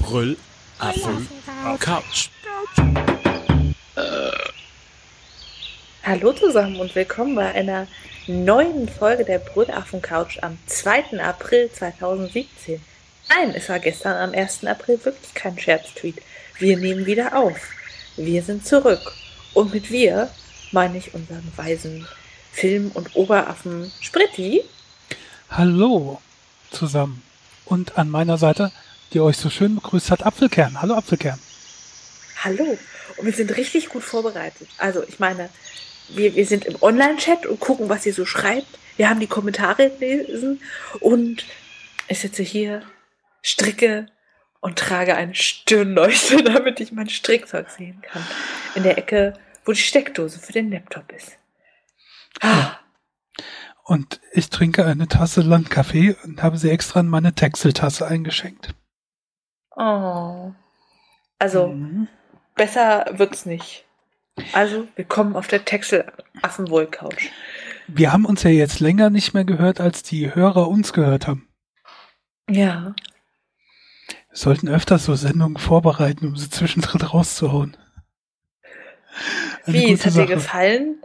Brüll, Affen, Couch. Hallo zusammen und willkommen bei einer neuen Folge der Brüllaffen Couch am 2. April 2017. Nein, es war gestern am 1. April wirklich kein Scherztweet. Wir nehmen wieder auf. Wir sind zurück. Und mit wir meine ich unseren weisen Film- und Oberaffen Spritti. Hallo zusammen. Und an meiner Seite, die euch so schön begrüßt hat, Apfelkern. Hallo Apfelkern. Hallo. Und wir sind richtig gut vorbereitet. Also ich meine, wir, wir sind im Online-Chat und gucken, was ihr so schreibt. Wir haben die Kommentare gelesen und ich sitze hier, stricke und trage eine Stirnleuchte, damit ich mein Strickzeug sehen kann. In der Ecke, wo die Steckdose für den Laptop ist. Ah, Und ich trinke eine Tasse Landkaffee und habe sie extra in meine Texeltasse eingeschenkt. oh. Also, Mhm. besser wird's nicht. Also, willkommen auf der Texel-Affenwohl-Couch. Wir haben uns ja jetzt länger nicht mehr gehört, als die Hörer uns gehört haben. Ja. Wir sollten öfter so Sendungen vorbereiten, um sie zwischendrin rauszuhauen. Eine Wie, es hat dir Sache. gefallen,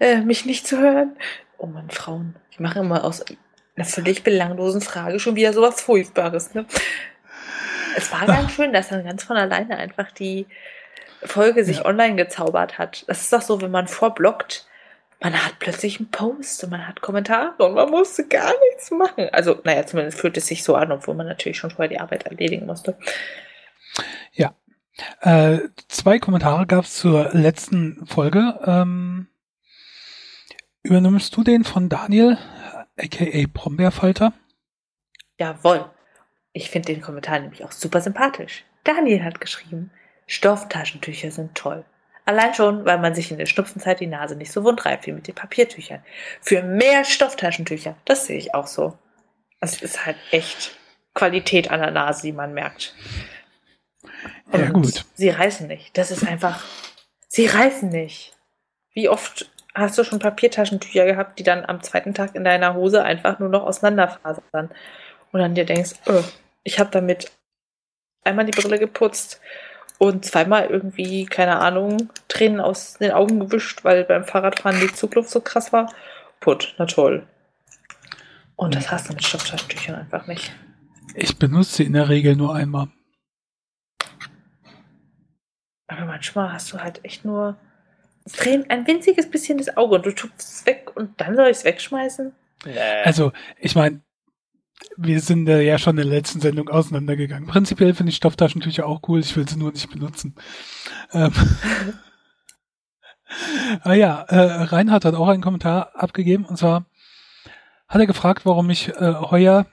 äh, mich nicht zu hören? Oh Mann, Frauen. Ich mache immer aus einer völlig belanglosen Frage schon wieder sowas Furchtbares, ne? Es war Ah. ganz schön, dass dann ganz von alleine einfach die Folge sich Ja. online gezaubert hat. Das ist doch so, wenn man vorblockt, man hat plötzlich einen Post und man hat Kommentare und man musste gar nichts machen. Also, naja, zumindest fühlt es sich so an, obwohl man natürlich schon vorher die Arbeit erledigen musste. Äh, zwei Kommentare gab es zur letzten Folge. Ähm, übernimmst du den von Daniel, aka Brombeerfalter? Jawohl. Ich finde den Kommentar nämlich auch super sympathisch. Daniel hat geschrieben, Stofftaschentücher sind toll. Allein schon, weil man sich in der Schnupfenzeit die Nase nicht so wund reibt wie mit den Papiertüchern. Für mehr Stofftaschentücher, das sehe ich auch so. Es ist halt echt Qualität an der Nase, die man merkt. Ja, gut. Sie reißen nicht. Das ist einfach. Sie reißen nicht. Wie oft hast du schon Papiertaschentücher gehabt, die dann am zweiten Tag in deiner Hose einfach nur noch auseinanderfasern? Und dann dir denkst, oh, ich habe damit einmal die Brille geputzt und zweimal irgendwie, keine Ahnung, Tränen aus den Augen gewischt, weil beim Fahrradfahren die Zugluft so krass war. Put, na toll. Und das hast du mit Stofftaschentüchern einfach nicht. Ich benutze sie in der Regel nur einmal. Aber manchmal hast du halt echt nur es drehen ein winziges bisschen das Auge und du tust es weg und dann soll ich es wegschmeißen? Also, ich meine, wir sind äh, ja schon in der letzten Sendung auseinandergegangen. Prinzipiell finde ich Stofftaschentücher auch cool, ich will sie nur nicht benutzen. Ähm, ah ja, äh, Reinhard hat auch einen Kommentar abgegeben und zwar hat er gefragt, warum ich äh, heuer,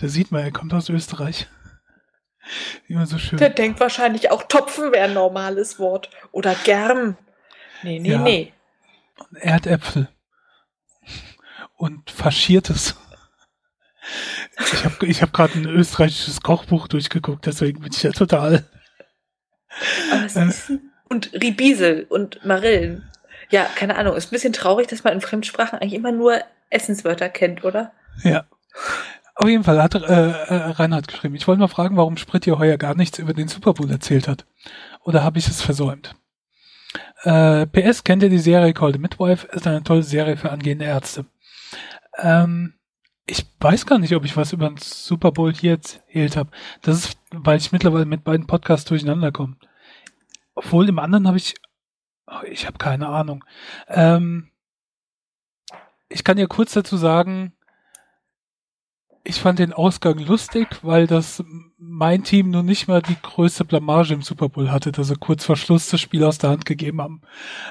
da sieht man, er kommt aus Österreich. Immer so schön. Der denkt wahrscheinlich auch Topfen wäre ein normales Wort. Oder Germ. Nee, nee, Ja. nee. Erdäpfel und faschiertes. Ich habe ich hab gerade ein österreichisches Kochbuch durchgeguckt, deswegen bin ich ja total. Äh. und Ribiesel und Marillen. Ja, keine Ahnung. Ist ein bisschen traurig, dass man in Fremdsprachen eigentlich immer nur Essenswörter kennt, oder? Ja. Auf jeden Fall hat äh, äh, Reinhard geschrieben. Ich wollte mal fragen, warum Sprit hier heuer gar nichts über den Super Bowl erzählt hat. Oder habe ich es versäumt? Äh, PS, kennt ihr die Serie Call the Midwife? Ist eine tolle Serie für angehende Ärzte. Ähm, ich weiß gar nicht, ob ich was über den Super Bowl hier erzählt habe. Das ist, weil ich mittlerweile mit beiden Podcasts durcheinander komme. Obwohl im anderen habe ich, oh, ich habe keine Ahnung. Ähm, ich kann ja kurz dazu sagen, ich fand den Ausgang lustig, weil das mein Team nur nicht mal die größte Blamage im Super Bowl hatte, dass sie kurz vor Schluss das Spiel aus der Hand gegeben haben.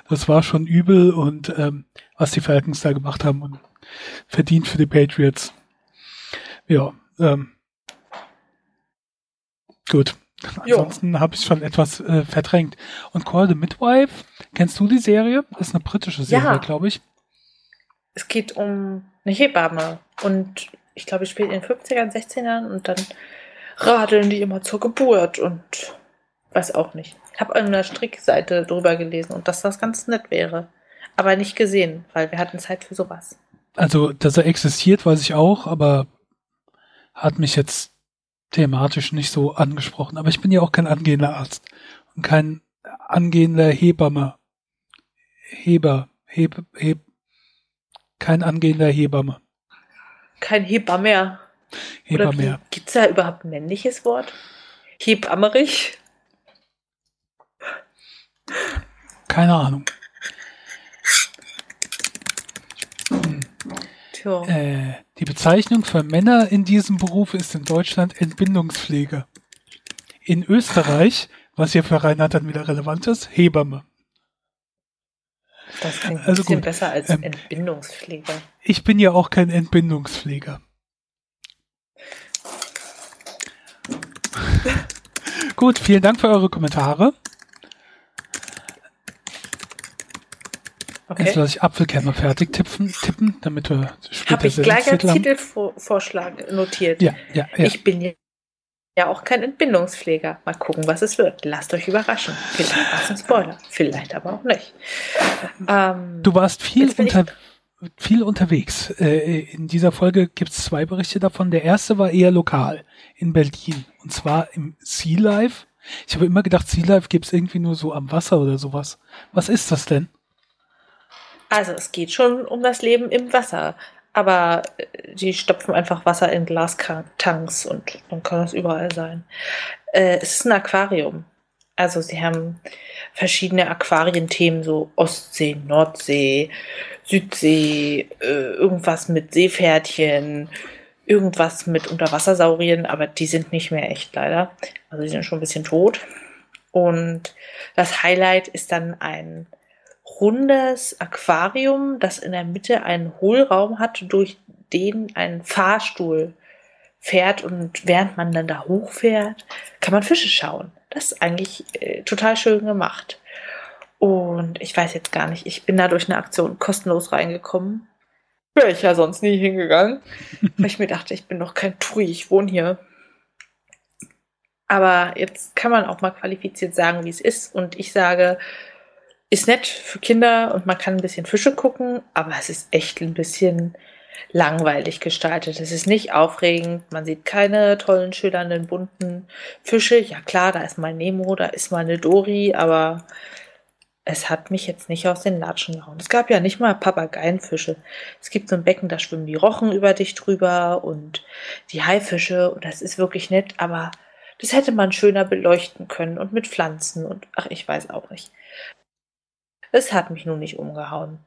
Das war schon übel und ähm, was die Falcons da gemacht haben und verdient für die Patriots. Ja, ähm, gut. Jo. Ansonsten habe ich schon etwas äh, verdrängt. Und Call the Midwife, kennst du die Serie? Ist eine britische Serie, Ja. glaube ich. Es geht um eine Hebamme. Und ich glaube, ich spiele in den 50ern, 16ern und dann radeln die immer zur Geburt und Weiß auch nicht. Ich habe an einer Strickseite drüber gelesen und dass das ganz nett wäre. Aber nicht gesehen, weil wir hatten Zeit für sowas. Also, dass er existiert, weiß ich auch, aber hat mich jetzt thematisch nicht so angesprochen. Aber ich bin ja auch kein angehender Arzt und kein angehender Hebamme. Heber, Heb, Heb, kein angehender Hebamme. Kein Hebammer. Hebamme. Gibt es da überhaupt ein männliches Wort? Hebammerich? Keine Ahnung. Tja. Äh, die Bezeichnung für Männer in diesem Beruf ist in Deutschland Entbindungspflege. In Österreich, was hier für Reinhard dann wieder relevant ist, Hebamme. Das klingt ein also bisschen gut. besser als Ähm, Entbindungspfleger. Ich bin ja auch kein Entbindungspfleger. Gut, vielen Dank für eure Kommentare. Jetzt Okay. lasse ich Apfelkern mal fertig tippen, tippen damit wir später Habe ich gleich als. Titelvorschlag notiert. Ja, ja, ja. Ich bin ja- auch kein Entbindungspfleger. Mal gucken, was es wird. Lasst euch überraschen. Vielleicht war es ein Spoiler, vielleicht aber auch nicht. Ähm, Du warst viel, Jetzt unter, viel unterwegs. Äh, in dieser Folge gibt es zwei Berichte davon. Der erste war eher lokal in Berlin und zwar im Sea Life. Ich habe immer gedacht, Sea Life gibt es irgendwie nur so am Wasser oder sowas. Was ist das denn? Also es geht schon um das Leben im Wasser. Aber äh, die stopfen einfach Wasser in Glastanks und dann kann das überall sein. Äh, es ist ein Aquarium. Also sie haben verschiedene Aquarienthemen, so Ostsee, Nordsee, Südsee, äh, irgendwas mit Seepferdchen, irgendwas mit Unterwassersaurien, aber die sind nicht mehr echt leider. Also die sind schon ein bisschen tot. Und das Highlight ist dann ein rundes Aquarium, das in der Mitte einen Hohlraum hat, durch den ein Fahrstuhl fährt und während man dann da hochfährt, kann man Fische schauen. Das ist eigentlich äh, total schön gemacht. Und ich weiß jetzt gar nicht, ich bin da durch eine Aktion kostenlos reingekommen. Wäre ich ja sonst nie hingegangen, weil ich mir dachte, ich bin doch kein Tui, ich wohne hier. Aber jetzt kann man auch mal qualifiziert sagen, wie es ist. Und ich sage, ist nett für Kinder und man kann ein bisschen Fische gucken, aber es ist echt ein bisschen langweilig gestaltet. Es ist nicht aufregend, man sieht keine tollen, schillernden, bunten Fische. Ja klar, da ist mal Nemo, da ist mal eine Dori, aber es hat mich jetzt nicht aus den Latschen gehauen. Es gab ja nicht mal Papageienfische. Es gibt so ein Becken, da schwimmen die Rochen über dich drüber und die Haifische und das ist wirklich nett, aber das hätte man schöner beleuchten können und mit Pflanzen und ach, ich weiß auch nicht. Es hat mich nun nicht umgehauen.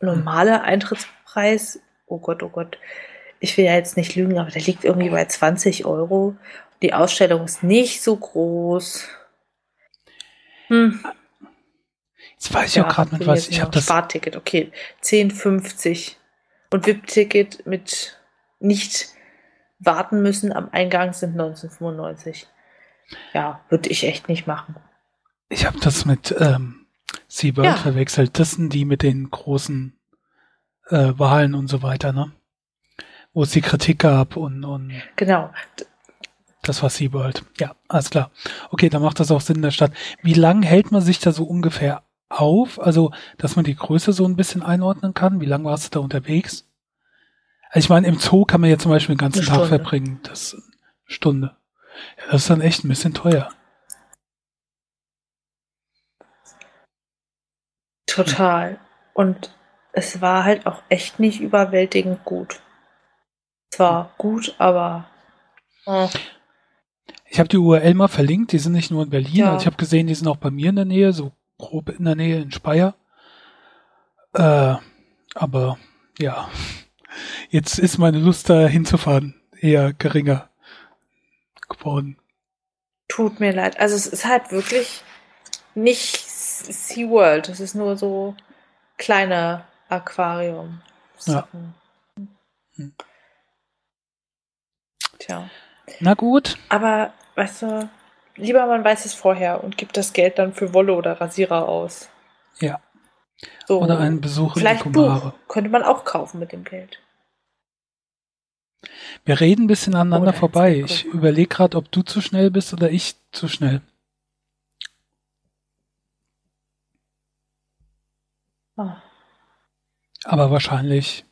Normaler Eintrittspreis, oh Gott, oh Gott, ich will ja jetzt nicht lügen, aber der liegt irgendwie bei 20 Euro. Die Ausstellung ist nicht so groß. Hm, Jetzt weiß ich auch gerade mit will was. Ich habe das. Sparticket, okay. 10,50. Und VIP-Ticket mit nicht warten müssen am Eingang sind 1995. Ja, würde ich echt nicht machen. Ich habe das mit ähm, SeaWorld Ja. verwechselt. Das sind die mit den großen äh, Wahlen und so weiter, ne? Wo es die Kritik gab und, und Genau. das war SeaWorld. Ja, alles klar. Okay, dann macht das auch Sinn in der Stadt. Wie lang hält man sich da so ungefähr auf? Also, dass man die Größe so ein bisschen einordnen kann. Wie lange warst du da unterwegs? Also ich meine, im Zoo kann man ja zum Beispiel den ganzen Eine Tag Stunde. verbringen. Das Stunde. Ja, das ist dann echt ein bisschen teuer. Total. Und es war halt auch echt nicht überwältigend gut. Es war gut, aber äh, Ich habe die URL mal verlinkt, die sind nicht nur in Berlin, Ja. also ich habe gesehen, die sind auch bei mir in der Nähe, so grob in der Nähe in Speyer. Äh, aber ja, jetzt ist meine Lust da hinzufahren eher geringer geworden. tut mir leid. Also es ist halt wirklich nicht SeaWorld. Es ist nur so kleine Aquarium. Sachen. Hm. Tja. Na gut, Aber, weißt du, lieber man weiß es vorher und gibt das Geld dann für Wolle oder Rasierer aus. Ja. So, oder einen Besuch in vielleicht Kumare. Buch könnte man auch kaufen mit dem Geld. Wir reden ein bisschen aneinander Oder vorbei. Ich überlege gerade, ob du zu schnell bist oder ich zu schnell. Ah. Aber wahrscheinlich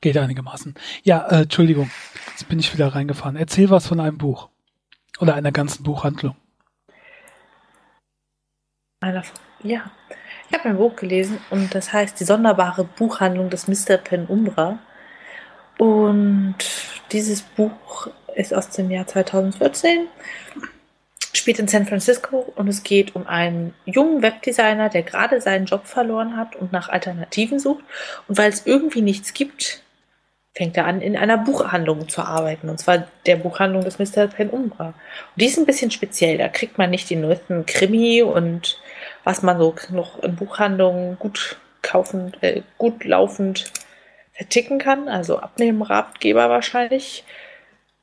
geht einigermaßen. Ja, äh, Entschuldigung, jetzt bin ich wieder reingefahren. Erzähl was von einem Buch oder einer ganzen Buchhandlung. Ja, ich habe ein Buch gelesen und das heißt Die sonderbare Buchhandlung des Mr. Penumbra. Und dieses Buch ist aus dem Jahr 2014, spielt in San Francisco und es geht um einen jungen Webdesigner, der gerade seinen Job verloren hat und nach Alternativen sucht. Und weil es irgendwie nichts gibt, fängt er an, in einer Buchhandlung zu arbeiten. Und zwar der Buchhandlung des Mr. Penumbra. Und die ist ein bisschen speziell. Da kriegt man nicht die neuesten Krimi und was man so noch in Buchhandlungen gut kaufen, äh, gut laufend verticken kann. Also Abnehmenratgeber wahrscheinlich.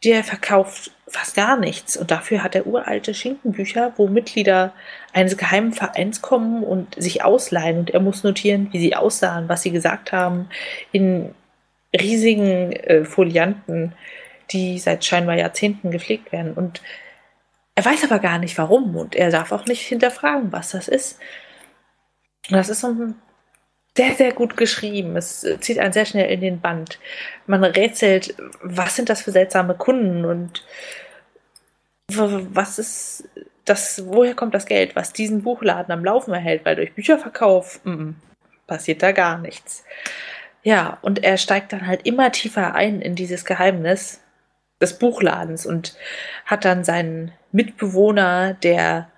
Der verkauft fast gar nichts. Und dafür hat er uralte Schinkenbücher, wo Mitglieder eines geheimen Vereins kommen und sich ausleihen. Und er muss notieren, wie sie aussahen, was sie gesagt haben, in riesigen äh, Folianten, die seit scheinbar Jahrzehnten gepflegt werden. Und er weiß aber gar nicht warum und er darf auch nicht hinterfragen, was das ist. Und das ist so ein sehr, sehr gut geschrieben. Es zieht einen sehr schnell in den Band. Man rätselt, was sind das für seltsame Kunden und was ist das, woher kommt das Geld, was diesen Buchladen am Laufen erhält, weil durch Bücherverkauf mm, passiert da gar nichts. Ja, und er steigt dann halt immer tiefer ein in dieses Geheimnis des Buchladens und hat dann seinen Mitbewohner, der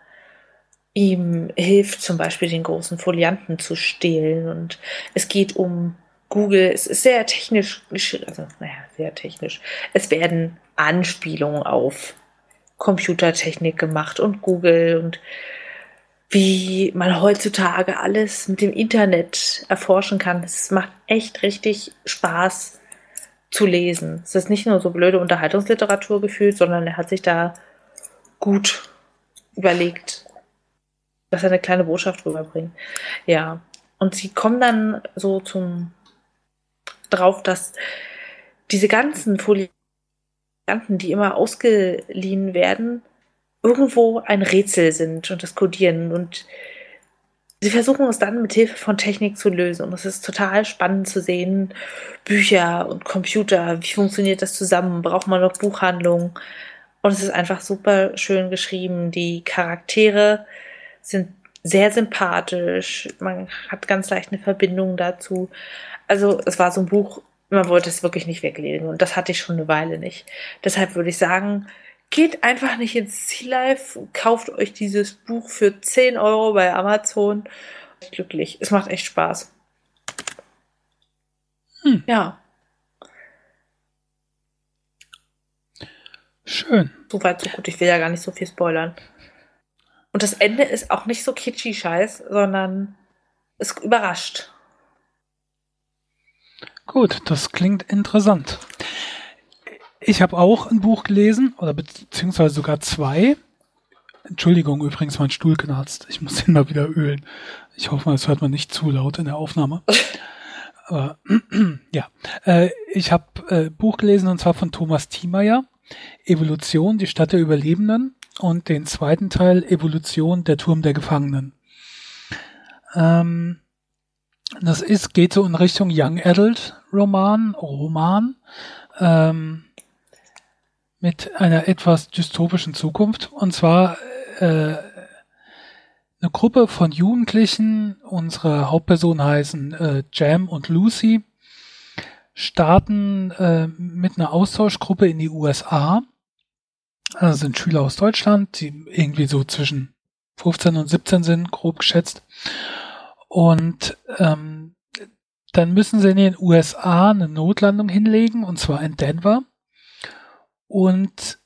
ihm hilft, zum Beispiel den großen Folianten zu stehlen. Und es geht um Google. Es ist sehr technisch, also naja, sehr technisch. Es werden Anspielungen auf Computertechnik gemacht und Google und wie man heutzutage alles mit dem Internet erforschen kann. Es macht echt richtig Spaß zu lesen. Es ist nicht nur so blöde Unterhaltungsliteratur gefühlt, sondern er hat sich da gut überlegt, dass er eine kleine Botschaft rüberbringt. Ja. Und sie kommen dann so zum drauf, dass diese ganzen Folianten, die immer ausgeliehen werden, irgendwo ein Rätsel sind und das Codieren. Und sie versuchen es dann mit Hilfe von Technik zu lösen. Und es ist total spannend zu sehen. Bücher und Computer, wie funktioniert das zusammen? Braucht man noch Buchhandlung? Und es ist einfach super schön geschrieben. Die Charaktere sind sehr sympathisch. Man hat ganz leicht eine Verbindung dazu. Also es war so ein Buch, man wollte es wirklich nicht weglegen. Und das hatte ich schon eine Weile nicht. Deshalb würde ich sagen, geht einfach nicht ins Sea Life, kauft euch dieses Buch für 10 Euro bei Amazon. Glücklich. Es macht echt Spaß. Hm. Ja. Schön. Soweit, so gut. Ich will ja gar nicht so viel spoilern. Und das Ende ist auch nicht so kitschy scheiß, sondern es überrascht. Gut, das klingt interessant. Ich habe auch ein Buch gelesen, oder beziehungsweise sogar zwei. Entschuldigung, übrigens, mein Stuhl knarzt. Ich muss den mal wieder ölen. Ich hoffe mal, es hört man nicht zu laut in der Aufnahme. Aber ja, äh, ich habe äh, Buch gelesen und zwar von Thomas Thiemeyer. Evolution, die Stadt der Überlebenden und den zweiten Teil Evolution, der Turm der Gefangenen. Ähm, das ist, geht so in Richtung Young Adult Roman, Roman, ähm, mit einer etwas dystopischen Zukunft. Und zwar äh, eine Gruppe von Jugendlichen, unsere Hauptpersonen heißen äh, Jam und Lucy, starten äh, mit einer Austauschgruppe in die USA. Also sind Schüler aus Deutschland, die irgendwie so zwischen 15 und 17 sind, grob geschätzt. Und ähm, dann müssen sie in den USA eine Notlandung hinlegen, und zwar in Denver. Und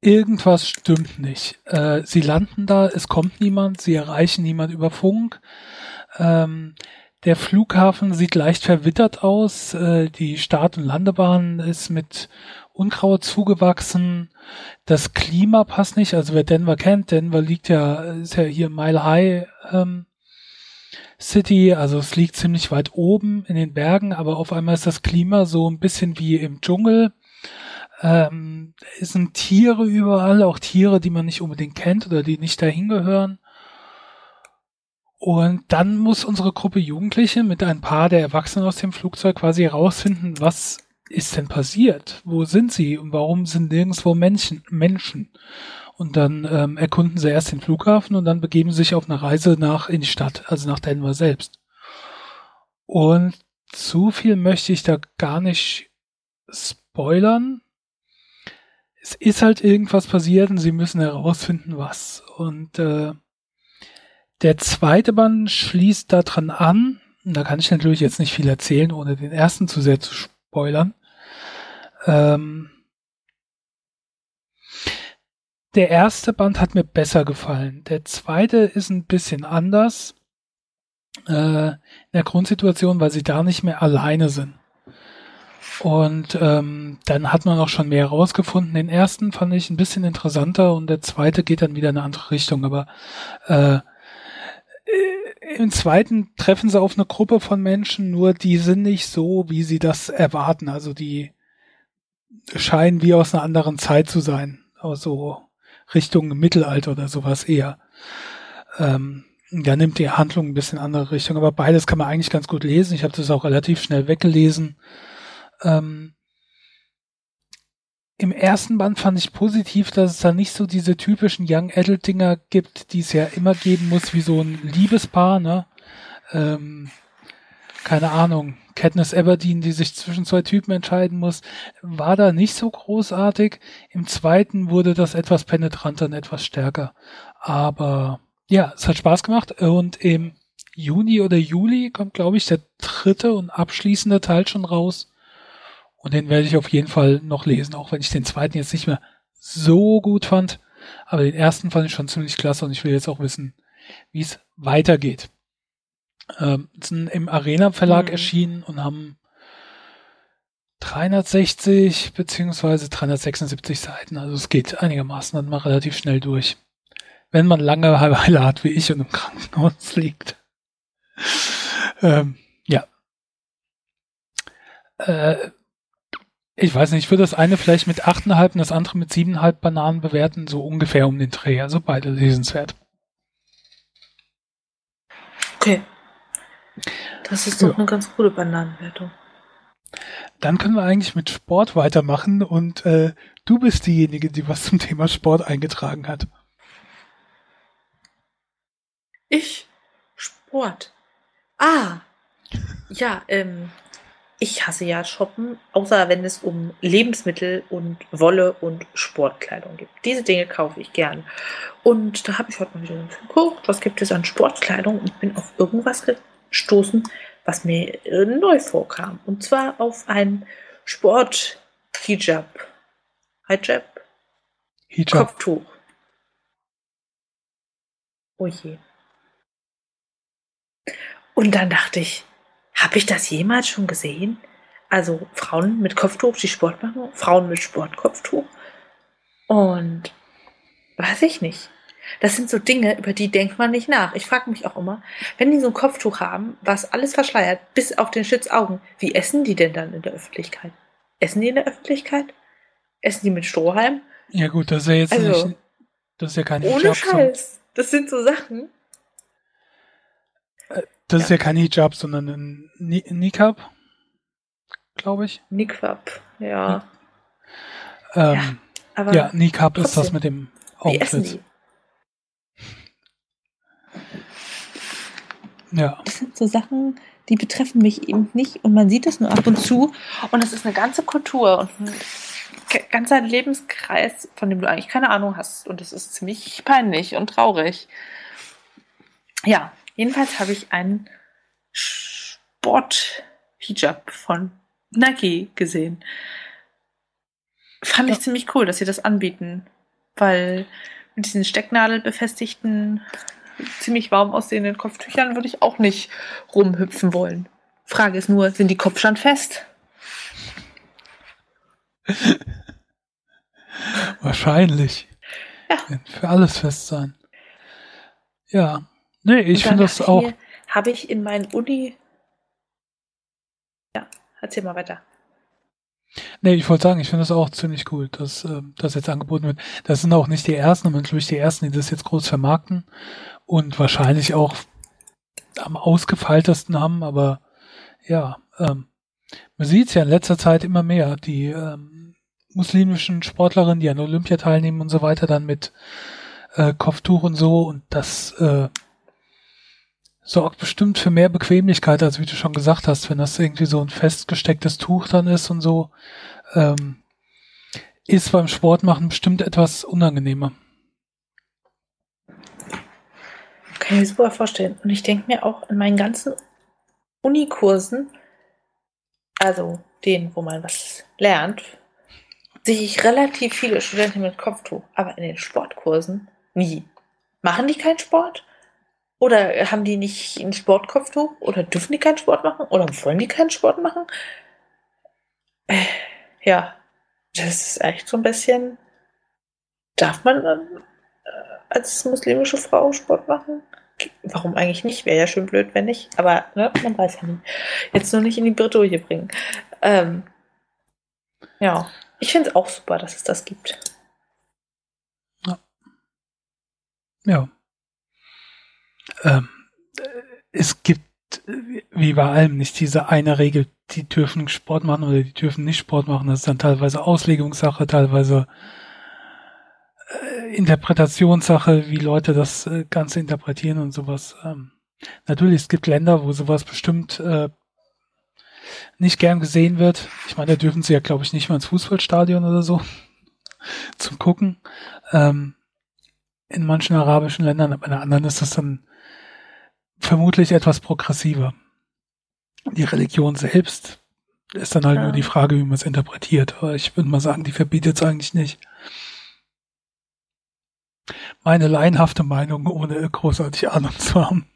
irgendwas stimmt nicht. Äh, sie landen da, es kommt niemand, sie erreichen niemand über Funk. Ähm, der Flughafen sieht leicht verwittert aus. Äh, die Start- und Landebahn ist mit Unkraut zugewachsen. Das Klima passt nicht. Also wer Denver kennt, Denver liegt ja, ist ja hier Mile High ähm, City. Also es liegt ziemlich weit oben in den Bergen, aber auf einmal ist das Klima so ein bisschen wie im Dschungel. Ähm, es sind Tiere überall, auch Tiere, die man nicht unbedingt kennt oder die nicht dahin gehören. Und dann muss unsere Gruppe Jugendliche mit ein paar der Erwachsenen aus dem Flugzeug quasi herausfinden, was ist denn passiert? Wo sind sie und warum sind nirgendwo Menschen? Menschen? Und dann ähm, erkunden sie erst den Flughafen und dann begeben sie sich auf eine Reise nach in die Stadt, also nach Denver selbst. Und zu viel möchte ich da gar nicht spoilern. Es ist halt irgendwas passiert und sie müssen herausfinden, was. Und äh, der zweite Band schließt daran an. Da kann ich natürlich jetzt nicht viel erzählen, ohne den ersten zu sehr zu spoilern. Ähm, der erste Band hat mir besser gefallen. Der zweite ist ein bisschen anders äh, in der Grundsituation, weil sie da nicht mehr alleine sind. Und ähm, dann hat man auch schon mehr rausgefunden. Den ersten fand ich ein bisschen interessanter und der zweite geht dann wieder in eine andere Richtung. Aber äh, im zweiten treffen sie auf eine Gruppe von Menschen, nur die sind nicht so, wie sie das erwarten. Also die scheinen wie aus einer anderen Zeit zu sein. Also Richtung Mittelalter oder sowas eher. Ähm, da nimmt die Handlung ein bisschen andere Richtung, aber beides kann man eigentlich ganz gut lesen. Ich habe das auch relativ schnell weggelesen. Ähm, Im ersten Band fand ich positiv, dass es da nicht so diese typischen Young Adult Dinger gibt, die es ja immer geben muss, wie so ein Liebespaar, ne? Ähm, keine Ahnung, Katniss Everdeen, die sich zwischen zwei Typen entscheiden muss, war da nicht so großartig. Im zweiten wurde das etwas penetranter und etwas stärker. Aber ja, es hat Spaß gemacht und im Juni oder Juli kommt, glaube ich, der dritte und abschließende Teil schon raus. Und den werde ich auf jeden Fall noch lesen, auch wenn ich den zweiten jetzt nicht mehr so gut fand. Aber den ersten fand ich schon ziemlich klasse und ich will jetzt auch wissen, wie es weitergeht ähm, sind im Arena Verlag mhm. erschienen und haben 360 beziehungsweise 376 Seiten. Also es geht einigermaßen dann mal relativ schnell durch. Wenn man Langeweile hat wie ich und im Krankenhaus liegt. ähm, ja. Äh, ich weiß nicht, ich würde das eine vielleicht mit 8,5 und das andere mit 7,5 Bananen bewerten, so ungefähr um den Dreh. Also beide lesenswert. Okay. Das ist doch ja. eine ganz gute Bananenwertung. Dann können wir eigentlich mit Sport weitermachen und äh, du bist diejenige, die was zum Thema Sport eingetragen hat. Ich? Sport. Ah. Ja, ähm, ich hasse ja Shoppen, außer wenn es um Lebensmittel und Wolle und Sportkleidung geht. Diese Dinge kaufe ich gern. Und da habe ich heute mal wieder geguckt, was gibt es an Sportkleidung und bin auf irgendwas stoßen, was mir äh, neu vorkam. Und zwar auf ein Sport-Hijab. Hijab? Hijab. Kopftuch. Oh je. Und dann dachte ich, habe ich das jemals schon gesehen? Also Frauen mit Kopftuch, die Sport machen, Frauen mit Sportkopftuch. Und weiß ich nicht. Das sind so Dinge, über die denkt man nicht nach. Ich frage mich auch immer, wenn die so ein Kopftuch haben, was alles verschleiert, bis auf den Schützaugen, wie essen die denn dann in der Öffentlichkeit? Essen die in der Öffentlichkeit? Essen die mit Strohhalm? Ja gut, das ist ja jetzt also, nicht, das ist ja kein Hijab. Ohne Scheiß. Das sind so Sachen. Das ja. ist ja kein Hijab, sondern ein Nikab, glaube ich. Nikab, ja. Ähm, ja, aber ja, Nikab ist das mit dem Augenschlitz. Ja. Das sind so Sachen, die betreffen mich eben nicht und man sieht es nur ab und zu und das ist eine ganze Kultur und ein ganzer Lebenskreis, von dem du eigentlich keine Ahnung hast und das ist ziemlich peinlich und traurig. Ja, jedenfalls habe ich einen Sport-Hijab von Nike gesehen. Fand ja. ich ziemlich cool, dass sie das anbieten, weil mit diesen Stecknadel befestigten ziemlich warm aussehenden Kopftüchern würde ich auch nicht rumhüpfen wollen. Frage ist nur, sind die Kopfstand fest? Wahrscheinlich. Ja. Für alles fest sein. Ja. Nee, ich finde das auch. Habe ich in meinen Uni. Ja, erzähl mal weiter. Nee, ich wollte sagen, ich finde das auch ziemlich cool, dass äh, das jetzt angeboten wird. Das sind auch nicht die ersten, aber natürlich die ersten, die das jetzt groß vermarkten und wahrscheinlich auch am ausgefeiltesten haben, aber ja, ähm, man sieht es ja in letzter Zeit immer mehr, die ähm, muslimischen Sportlerinnen, die an Olympia teilnehmen und so weiter, dann mit äh, Kopftuch und so und das äh, sorgt bestimmt für mehr Bequemlichkeit, als wie du schon gesagt hast, wenn das irgendwie so ein festgestecktes Tuch dann ist und so, ähm, ist beim Sport machen bestimmt etwas unangenehmer. Kann ich mir super vorstellen. Und ich denke mir auch in meinen ganzen Unikursen, also denen, wo man was lernt, sehe ich relativ viele Studenten mit Kopftuch, aber in den Sportkursen nie. Machen die keinen Sport? Oder haben die nicht ein Sportkopftuch? Oder dürfen die keinen Sport machen? Oder wollen die keinen Sport machen? Äh, ja, das ist echt so ein bisschen. Darf man dann äh, als muslimische Frau Sport machen? Warum eigentlich nicht? Wäre ja schön blöd, wenn nicht. Aber ne, man weiß ja nicht. Jetzt nur nicht in die Bredouille bringen. Ähm, ja, ich finde es auch super, dass es das gibt. Ja. Ja. Ähm, es gibt wie bei allem nicht diese eine Regel, die dürfen Sport machen oder die dürfen nicht Sport machen. Das ist dann teilweise Auslegungssache, teilweise äh, Interpretationssache, wie Leute das äh, Ganze interpretieren und sowas. Ähm, natürlich, es gibt Länder, wo sowas bestimmt äh, nicht gern gesehen wird. Ich meine, da dürfen sie ja, glaube ich, nicht mal ins Fußballstadion oder so zum Gucken. Ähm, in manchen arabischen Ländern, aber in anderen ist das dann vermutlich etwas progressiver. Die Religion selbst ist dann halt ja. nur die Frage, wie man es interpretiert. Aber ich würde mal sagen, die verbietet es eigentlich nicht. Meine laienhafte Meinung, ohne großartig Ahnung zu haben.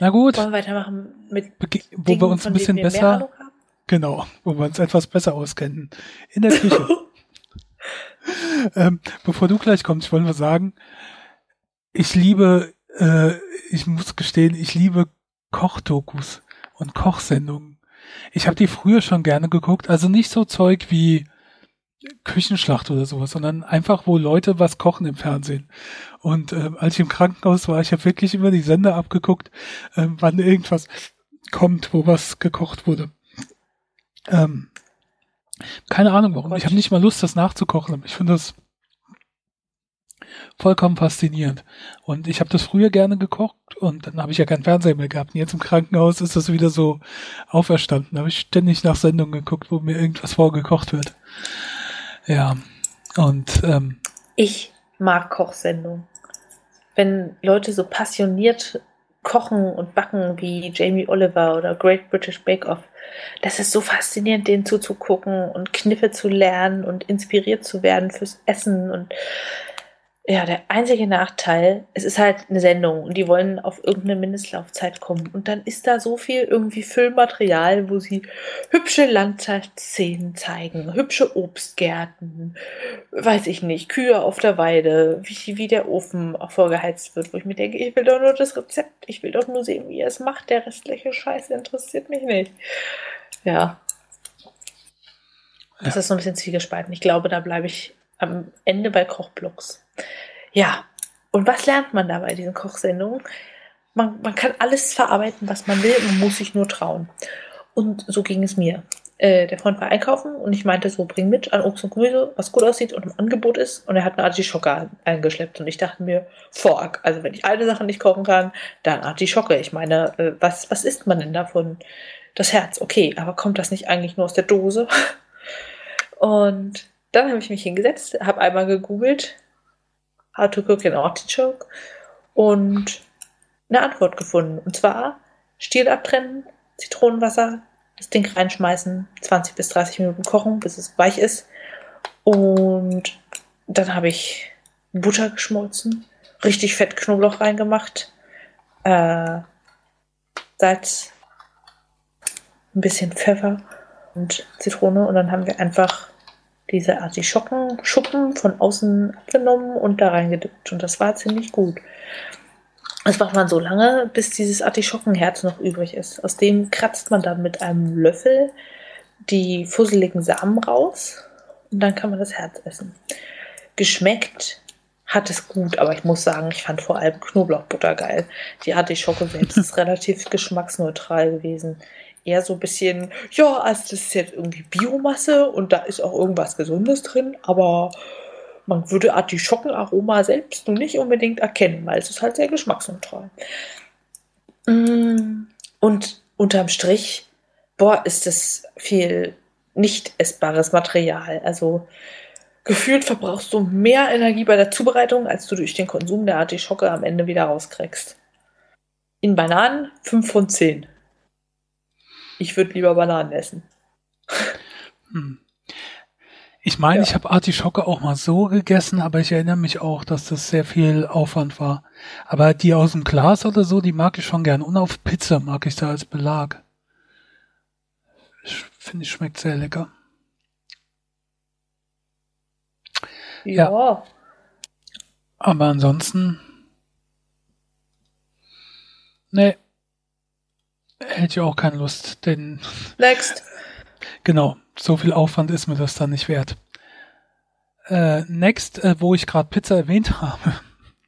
Na gut. Wollen wir weitermachen mit Bege wo Dingen, wir uns ein bisschen besser, genau, wo wir uns etwas besser auskennen. In der Küche. ähm, bevor du gleich kommst, wollen wir sagen, ich liebe, äh, ich muss gestehen, ich liebe Kochdokus und Kochsendungen. Ich habe die früher schon gerne geguckt, also nicht so Zeug wie Küchenschlacht oder sowas, sondern einfach, wo Leute was kochen im Fernsehen. Und äh, als ich im Krankenhaus war, ich habe wirklich immer die Sender abgeguckt, äh, wann irgendwas kommt, wo was gekocht wurde. Ähm, keine Ahnung warum. Ich habe nicht mal Lust, das nachzukochen, aber ich finde das vollkommen faszinierend. Und ich habe das früher gerne gekocht und dann habe ich ja keinen Fernseher mehr gehabt. Und jetzt im Krankenhaus ist das wieder so auferstanden. Da habe ich ständig nach Sendungen geguckt, wo mir irgendwas vorgekocht wird. Ja. Und ähm, ich mag Kochsendungen. Wenn Leute so passioniert kochen und backen wie Jamie Oliver oder Great British Bake Off, das ist so faszinierend, denen zuzugucken und Kniffe zu lernen und inspiriert zu werden fürs Essen und ja, der einzige Nachteil, es ist halt eine Sendung und die wollen auf irgendeine Mindestlaufzeit kommen. Und dann ist da so viel irgendwie Füllmaterial, wo sie hübsche Landschaftsszenen zeigen, hübsche Obstgärten, weiß ich nicht, Kühe auf der Weide, wie, wie der Ofen auch vorgeheizt wird, wo ich mir denke, ich will doch nur das Rezept, ich will doch nur sehen, wie er es macht, der restliche Scheiß interessiert mich nicht. Ja. Das ist so ein bisschen zwiegespalten. Ich glaube, da bleibe ich am Ende bei Kochblocks. Ja, und was lernt man da bei diesen Kochsendungen? Man, man kann alles verarbeiten, was man will, man muss sich nur trauen. Und so ging es mir. Äh, der Freund war einkaufen und ich meinte so, bring mit an Obst und Gemüse, was gut aussieht und im Angebot ist. Und er hat eine Artischocke eingeschleppt. Und ich dachte mir, fuck, also wenn ich eine Sache nicht kochen kann, dann Artischocke. Ich meine, äh, was, was isst man denn davon? Das Herz, okay, aber kommt das nicht eigentlich nur aus der Dose? Und dann habe ich mich hingesetzt, habe einmal gegoogelt, How to Cook an Artichoke und eine Antwort gefunden. Und zwar Stiel abtrennen, Zitronenwasser, das Ding reinschmeißen, 20 bis 30 Minuten kochen, bis es weich ist. Und dann habe ich Butter geschmolzen, richtig fett Knoblauch reingemacht, äh, Salz, ein bisschen Pfeffer und Zitrone. Und dann haben wir einfach diese Artischockenschuppen von außen abgenommen und da reingedippt. Und das war ziemlich gut. Das macht man so lange, bis dieses Artischockenherz noch übrig ist. Aus dem kratzt man dann mit einem Löffel die fusseligen Samen raus und dann kann man das Herz essen. Geschmeckt hat es gut, aber ich muss sagen, ich fand vor allem Knoblauchbutter geil. Die Artischocke selbst ist relativ geschmacksneutral gewesen. Eher so ein bisschen, ja, also das ist jetzt irgendwie Biomasse und da ist auch irgendwas Gesundes drin, aber man würde Artischockenaroma selbst nur nicht unbedingt erkennen, weil es ist halt sehr geschmacksneutral. Mm, und unterm Strich, boah, ist das viel nicht essbares Material. Also gefühlt verbrauchst du mehr Energie bei der Zubereitung, als du durch den Konsum der Artischocke am Ende wieder rauskriegst. In Bananen 5 von 10. Ich würde lieber Bananen essen. Hm. Ich meine, ja. ich habe Artischocke auch mal so gegessen, aber ich erinnere mich auch, dass das sehr viel Aufwand war. Aber die aus dem Glas oder so, die mag ich schon gern. Und auf Pizza mag ich da als Belag. Finde ich, schmeckt sehr lecker. Ja. ja. Aber ansonsten. Nee. Hätte ich auch keine Lust, denn. Next. Genau, so viel Aufwand ist mir das dann nicht wert. Äh, next, äh, wo ich gerade Pizza erwähnt habe.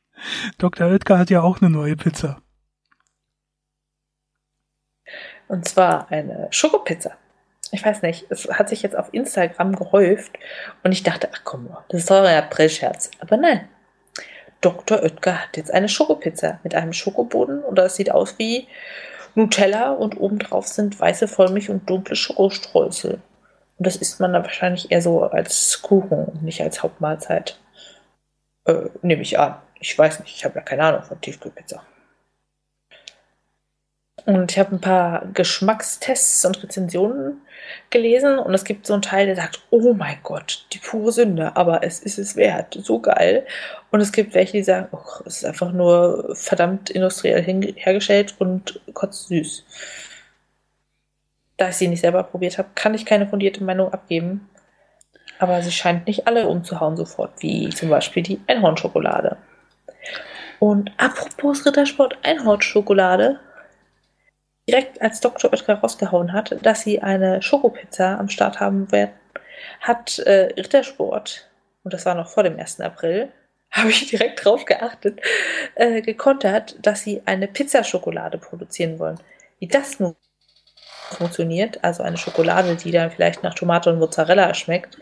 Dr. Oetker hat ja auch eine neue Pizza. Und zwar eine Schokopizza ich weiß nicht, es hat sich jetzt auf Instagram gehäuft und ich dachte, ach komm, das ist doch ein April-Scherz. Aber nein. Dr. Oetker hat jetzt eine Schokopizza mit einem Schokoboden und das sieht aus wie Nutella und obendrauf sind weiße Vollmilch und dunkle Schokostreusel. Und das isst man dann wahrscheinlich eher so als Kuchen und nicht als Hauptmahlzeit. Äh, nehme ich an. Ich weiß nicht, ich habe ja keine Ahnung von Tiefkühlpizza. Und ich habe ein paar Geschmackstests und Rezensionen gelesen und es gibt so einen Teil, der sagt, oh mein Gott, die pure Sünde, aber es ist es wert, so geil. Und es gibt welche, die sagen, oh, es ist einfach nur verdammt industriell hergestellt und kotzsüß. Da ich sie nicht selber probiert habe, kann ich keine fundierte Meinung abgeben. Aber sie scheint nicht alle umzuhauen sofort, wie zum Beispiel die Einhornschokolade. Und apropos Rittersport Einhornschokolade, direkt als Dr. Oetker rausgehauen hat, dass sie eine Schokopizza am Start haben werden, hat äh, Rittersport, und das war noch vor dem 1. April, habe ich direkt drauf geachtet, äh, gekontert, dass sie eine Pizzaschokolade produzieren wollen. Wie das nun funktioniert, also eine Schokolade, die dann vielleicht nach Tomate und Mozzarella schmeckt,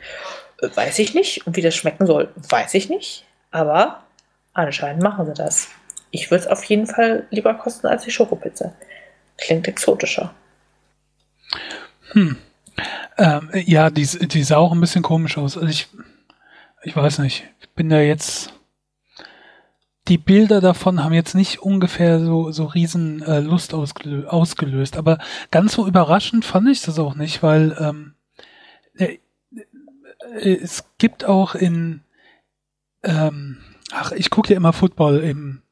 äh, weiß ich nicht. Und wie das schmecken soll, weiß ich nicht. Aber anscheinend machen sie das. Ich würde es auf jeden Fall lieber kosten als die Schokopizza. Klingt exotischer. Hm. Ähm, ja, die, die sah auch ein bisschen komisch aus. Also ich, ich weiß nicht. Ich bin da jetzt. Die Bilder davon haben jetzt nicht ungefähr so, so riesen äh, Lust ausgelö ausgelöst. Aber ganz so überraschend fand ich das auch nicht, weil ähm, äh, äh, es gibt auch in ähm, ach, ich gucke ja immer Football im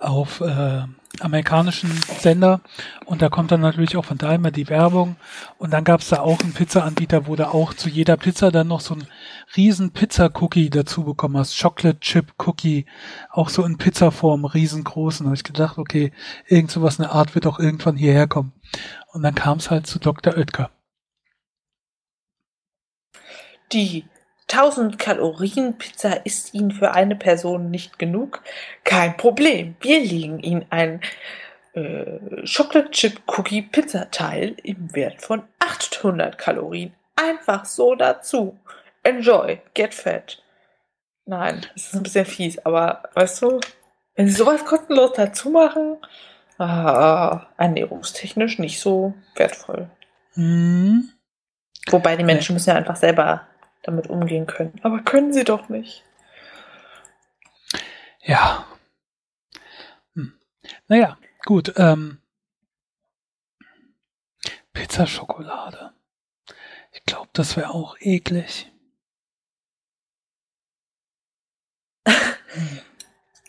auf äh, amerikanischen Sender und da kommt dann natürlich auch von Daimler die Werbung und dann gab es da auch einen Pizza-Anbieter, wo du auch zu jeder Pizza dann noch so einen riesen Pizza-Cookie dazu bekommen hast, Chocolate Chip Cookie, auch so in Pizzaform, riesengroßen. Da habe ich gedacht, okay, irgend sowas eine Art wird auch irgendwann hierher kommen. Und dann kam es halt zu Dr. Oetker. Die 1000 Kalorien Pizza ist Ihnen für eine Person nicht genug? Kein Problem. Wir legen Ihnen ein äh, Chocolate Chip Cookie Pizzateil im Wert von 800 Kalorien einfach so dazu. Enjoy, get fat. Nein, das ist ein bisschen fies, aber weißt du, wenn sie sowas kostenlos dazu machen, ah, ernährungstechnisch nicht so wertvoll. Mhm. Wobei die Menschen müssen ja einfach selber damit umgehen können. Aber können sie doch nicht. Ja. Hm. Naja, gut. Ähm, Pizzaschokolade. Ich glaube, das wäre auch eklig.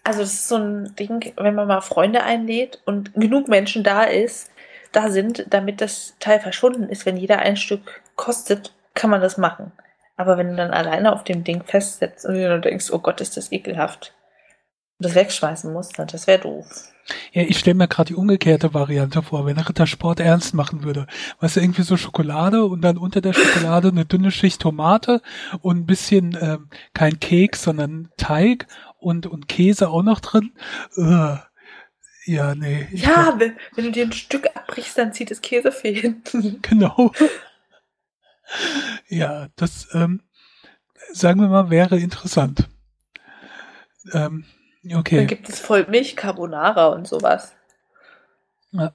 Also das ist so ein Ding, wenn man mal Freunde einlädt und genug Menschen da ist, da sind, damit das Teil verschwunden ist, wenn jeder ein Stück kostet, kann man das machen. Aber wenn du dann alleine auf dem Ding festsetzt und du denkst, oh Gott, ist das ekelhaft. das wegschmeißen muss, dann das wäre doof. Ja, ich stelle mir gerade die umgekehrte Variante vor, wenn Ritter Sport ernst machen würde. Weißt du, irgendwie so Schokolade und dann unter der Schokolade eine dünne Schicht Tomate und ein bisschen ähm, kein Keks, sondern Teig und, und Käse auch noch drin. Uh, ja, nee. Ja, wenn, wenn, du dir ein Stück abbrichst, dann zieht es Käse hinten. Genau. ja, das, ähm, sagen wir mal, wäre interessant. Ähm, okay. Dann gibt es voll Milch Carbonara und sowas. Ja.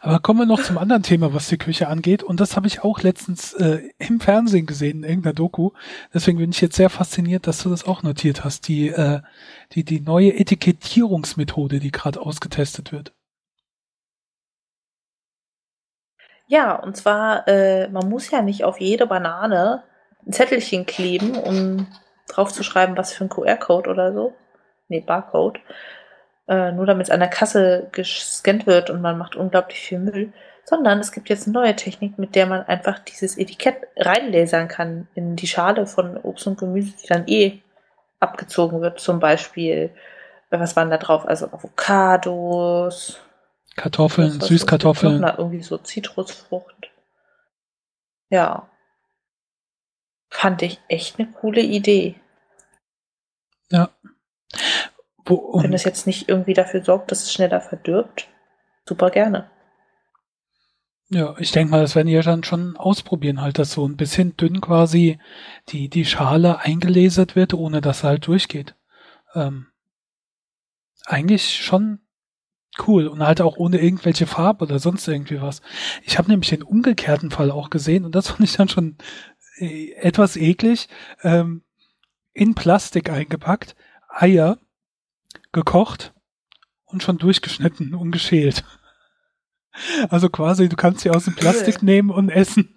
Aber kommen wir noch zum anderen Thema, was die Küche angeht. Und das habe ich auch letztens äh, im Fernsehen gesehen, in irgendeiner Doku. Deswegen bin ich jetzt sehr fasziniert, dass du das auch notiert hast. Die, äh, die, die neue Etikettierungsmethode, die gerade ausgetestet wird. Ja, und zwar, äh, man muss ja nicht auf jede Banane ein Zettelchen kleben, um drauf zu schreiben, was für ein QR-Code oder so. Nee, Barcode. Äh, nur damit es an der Kasse gescannt wird und man macht unglaublich viel Müll. Sondern es gibt jetzt eine neue Technik, mit der man einfach dieses Etikett reinlasern kann in die Schale von Obst und Gemüse, die dann eh abgezogen wird. Zum Beispiel, was waren da drauf? Also Avocados, Kartoffeln, Süßkartoffeln. Noch, irgendwie so Zitrusfrucht. Ja. Fand ich echt eine coole Idee. Ja. Wo, Wenn es jetzt nicht irgendwie dafür sorgt, dass es schneller verdirbt, super gerne. Ja, ich denke mal, das werden die ja dann schon ausprobieren, halt, dass so ein bisschen dünn quasi die, die Schale eingelasert wird, ohne dass er halt durchgeht. Ähm, eigentlich schon cool und halt auch ohne irgendwelche Farbe oder sonst irgendwie was. Ich habe nämlich den umgekehrten Fall auch gesehen und das fand ich dann schon äh, etwas eklig. Ähm, in Plastik eingepackt, Eier gekocht und schon durchgeschnitten und geschält. Also quasi, du kannst sie aus dem Plastik nehmen und essen.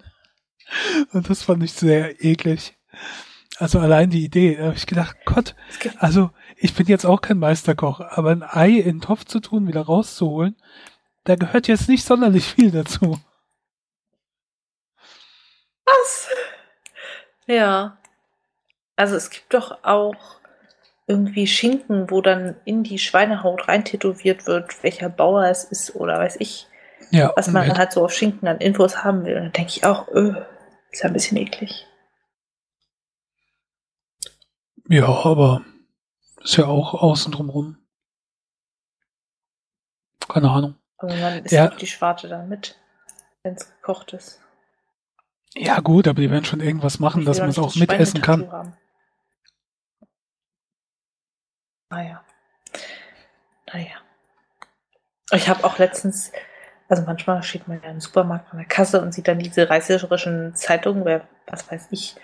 Und das fand ich sehr eklig. Also allein die Idee, da habe ich gedacht, Gott, also ich bin jetzt auch kein Meisterkoch, aber ein Ei in den Topf zu tun, wieder rauszuholen, da gehört jetzt nicht sonderlich viel dazu. Was? Ja. Also es gibt doch auch irgendwie Schinken, wo dann in die Schweinehaut reintätowiert wird, welcher Bauer es ist oder weiß ich, ja, was man halt so auf Schinken an Infos haben will. Und dann denke ich auch, öh, ist ja ein bisschen eklig. Ja, aber ist ja auch außen drumrum. Keine Ahnung. Aber man isst ja. die Schwarte dann mit, wenn es gekocht ist. Ja, gut, aber die werden schon irgendwas machen, dass man es auch mitessen kann. Haben. Naja. Naja. Ich habe auch letztens, also manchmal steht man ja im Supermarkt an der Kasse und sieht dann diese reißerischen Zeitungen, wer, was weiß ich,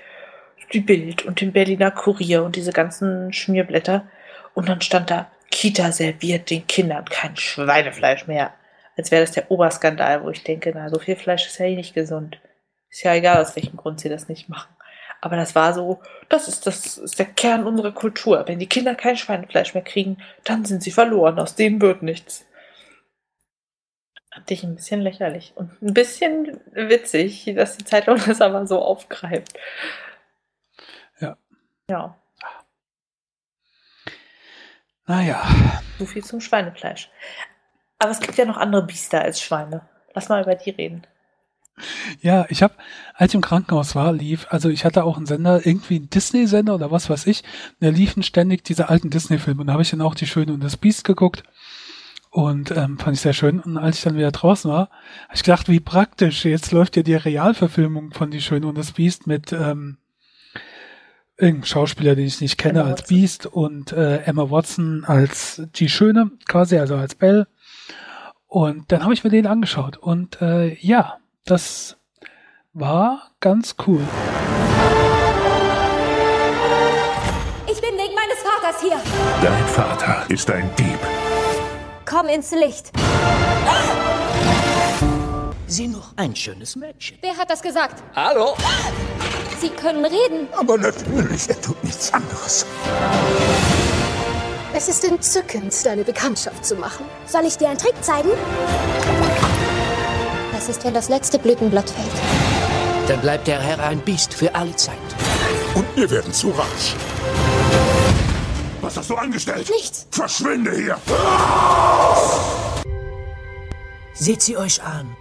die Bild und den Berliner Kurier und diese ganzen Schmierblätter. Und dann stand da, Kita serviert den Kindern kein Schweinefleisch mehr. Als wäre das der Oberskandal, wo ich denke, na, so viel Fleisch ist ja eh nicht gesund. Ist ja egal, aus welchem Grund sie das nicht machen. Aber das war so, das ist, das ist der Kern unserer Kultur. Wenn die Kinder kein Schweinefleisch mehr kriegen, dann sind sie verloren. Aus denen wird nichts. Fand ich ein bisschen lächerlich und ein bisschen witzig, dass die Zeitung das aber so aufgreift. Ja. Ja. Naja. So viel zum Schweinefleisch. Aber es gibt ja noch andere Biester als Schweine. Lass mal über die reden. Ja, ich habe, als ich im Krankenhaus war, lief, also ich hatte auch einen Sender, irgendwie einen Disney-Sender oder was weiß ich, da liefen ständig diese alten Disney-Filme und da habe ich dann auch die Schöne und das Biest geguckt und ähm, fand ich sehr schön. Und als ich dann wieder draußen war, habe ich gedacht, wie praktisch, jetzt läuft ja die Realverfilmung von Die Schöne und das Biest mit ähm, irgendeinem Schauspieler, den ich nicht kenne, Emma als Watson. Beast und äh, Emma Watson als die Schöne, quasi, also als Belle. Und dann habe ich mir den angeschaut und äh, ja, das war ganz cool. Ich bin wegen meines Vaters hier. Dein Vater ist ein Dieb. Komm ins Licht. Sie noch ein schönes Mädchen. Wer hat das gesagt? Hallo? Sie können reden. Aber natürlich, er tut nichts anderes. Es ist entzückend, deine Bekanntschaft zu machen. Soll ich dir einen Trick zeigen? Das ist, wenn das letzte Blütenblatt fällt. Dann bleibt der Herr ein Biest für alle Zeit. Und wir werden zu reich. Was hast du angestellt? Nichts. Verschwinde hier! Seht sie euch an.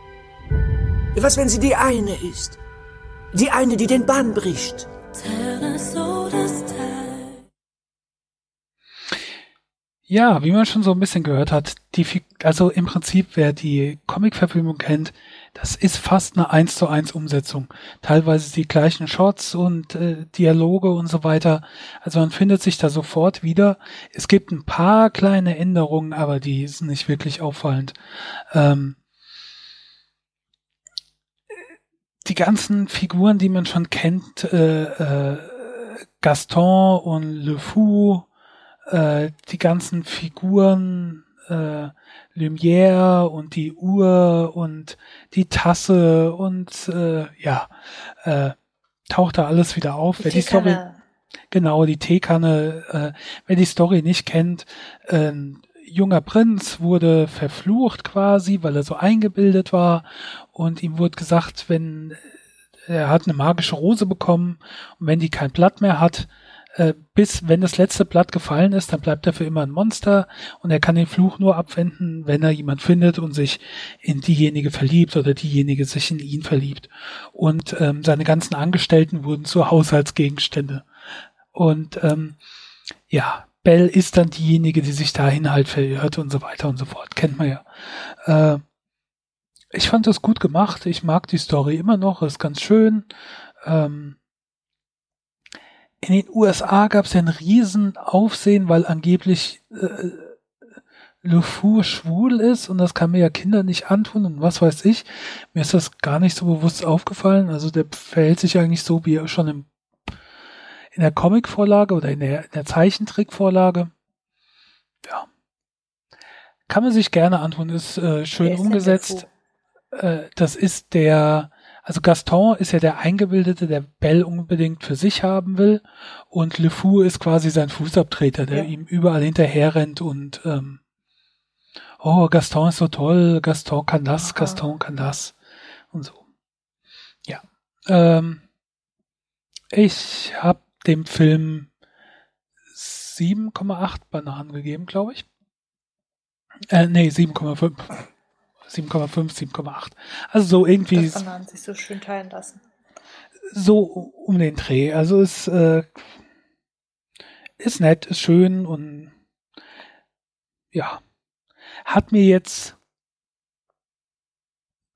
Was, wenn sie die eine ist? Die eine, die den Bann bricht. Ja, wie man schon so ein bisschen gehört hat, die, also im Prinzip, wer die Comic-Verfilmung kennt, das ist fast eine 1 zu 1 Umsetzung. Teilweise die gleichen Shots und äh, Dialoge und so weiter. Also man findet sich da sofort wieder. Es gibt ein paar kleine Änderungen, aber die sind nicht wirklich auffallend. Ähm, die ganzen Figuren, die man schon kennt, äh, äh, Gaston und Le Fou, äh, die ganzen Figuren, äh, Lumière und die Uhr und die Tasse und äh, ja, äh, taucht da alles wieder auf. Wer die Story, genau, die Teekanne, äh, wer die Story nicht kennt, äh, ein junger Prinz wurde verflucht quasi, weil er so eingebildet war und ihm wurde gesagt, wenn er hat eine magische Rose bekommen und wenn die kein Blatt mehr hat, äh, bis wenn das letzte Blatt gefallen ist, dann bleibt er für immer ein Monster und er kann den Fluch nur abwenden, wenn er jemand findet und sich in diejenige verliebt oder diejenige sich in ihn verliebt. Und ähm, seine ganzen Angestellten wurden zu Haushaltsgegenstände. Und ähm, ja, Belle ist dann diejenige, die sich dahin halt verirrt und so weiter und so fort. Kennt man ja. Äh, ich fand das gut gemacht. Ich mag die Story immer noch. Ist ganz schön. Ähm, in den USA gab es ja einen riesen Aufsehen, weil angeblich äh, Le Fou schwul ist und das kann mir ja Kinder nicht antun und was weiß ich. Mir ist das gar nicht so bewusst aufgefallen. Also der verhält sich eigentlich so, wie schon im, in der Comic-Vorlage oder in der, in der Zeichentrick-Vorlage. Ja. Kann man sich gerne antun, ist äh, schön umgesetzt. Äh, das ist der, also Gaston ist ja der Eingebildete, der Belle unbedingt für sich haben will. Und Le Fou ist quasi sein Fußabtreter, der Ja. ihm überall hinterher rennt und ähm, oh, Gaston ist so toll, Gaston kann das, Aha. Gaston kann das und so. Ja. Ähm, ich habe dem Film 7,8 Bananen gegeben, glaube ich. Äh, nee, 7,5. 7,5, 7,8. Also so irgendwie Das Bananen sich so schön teilen lassen. so um den Dreh. Also es äh, ist nett, ist schön und ja, hat mir jetzt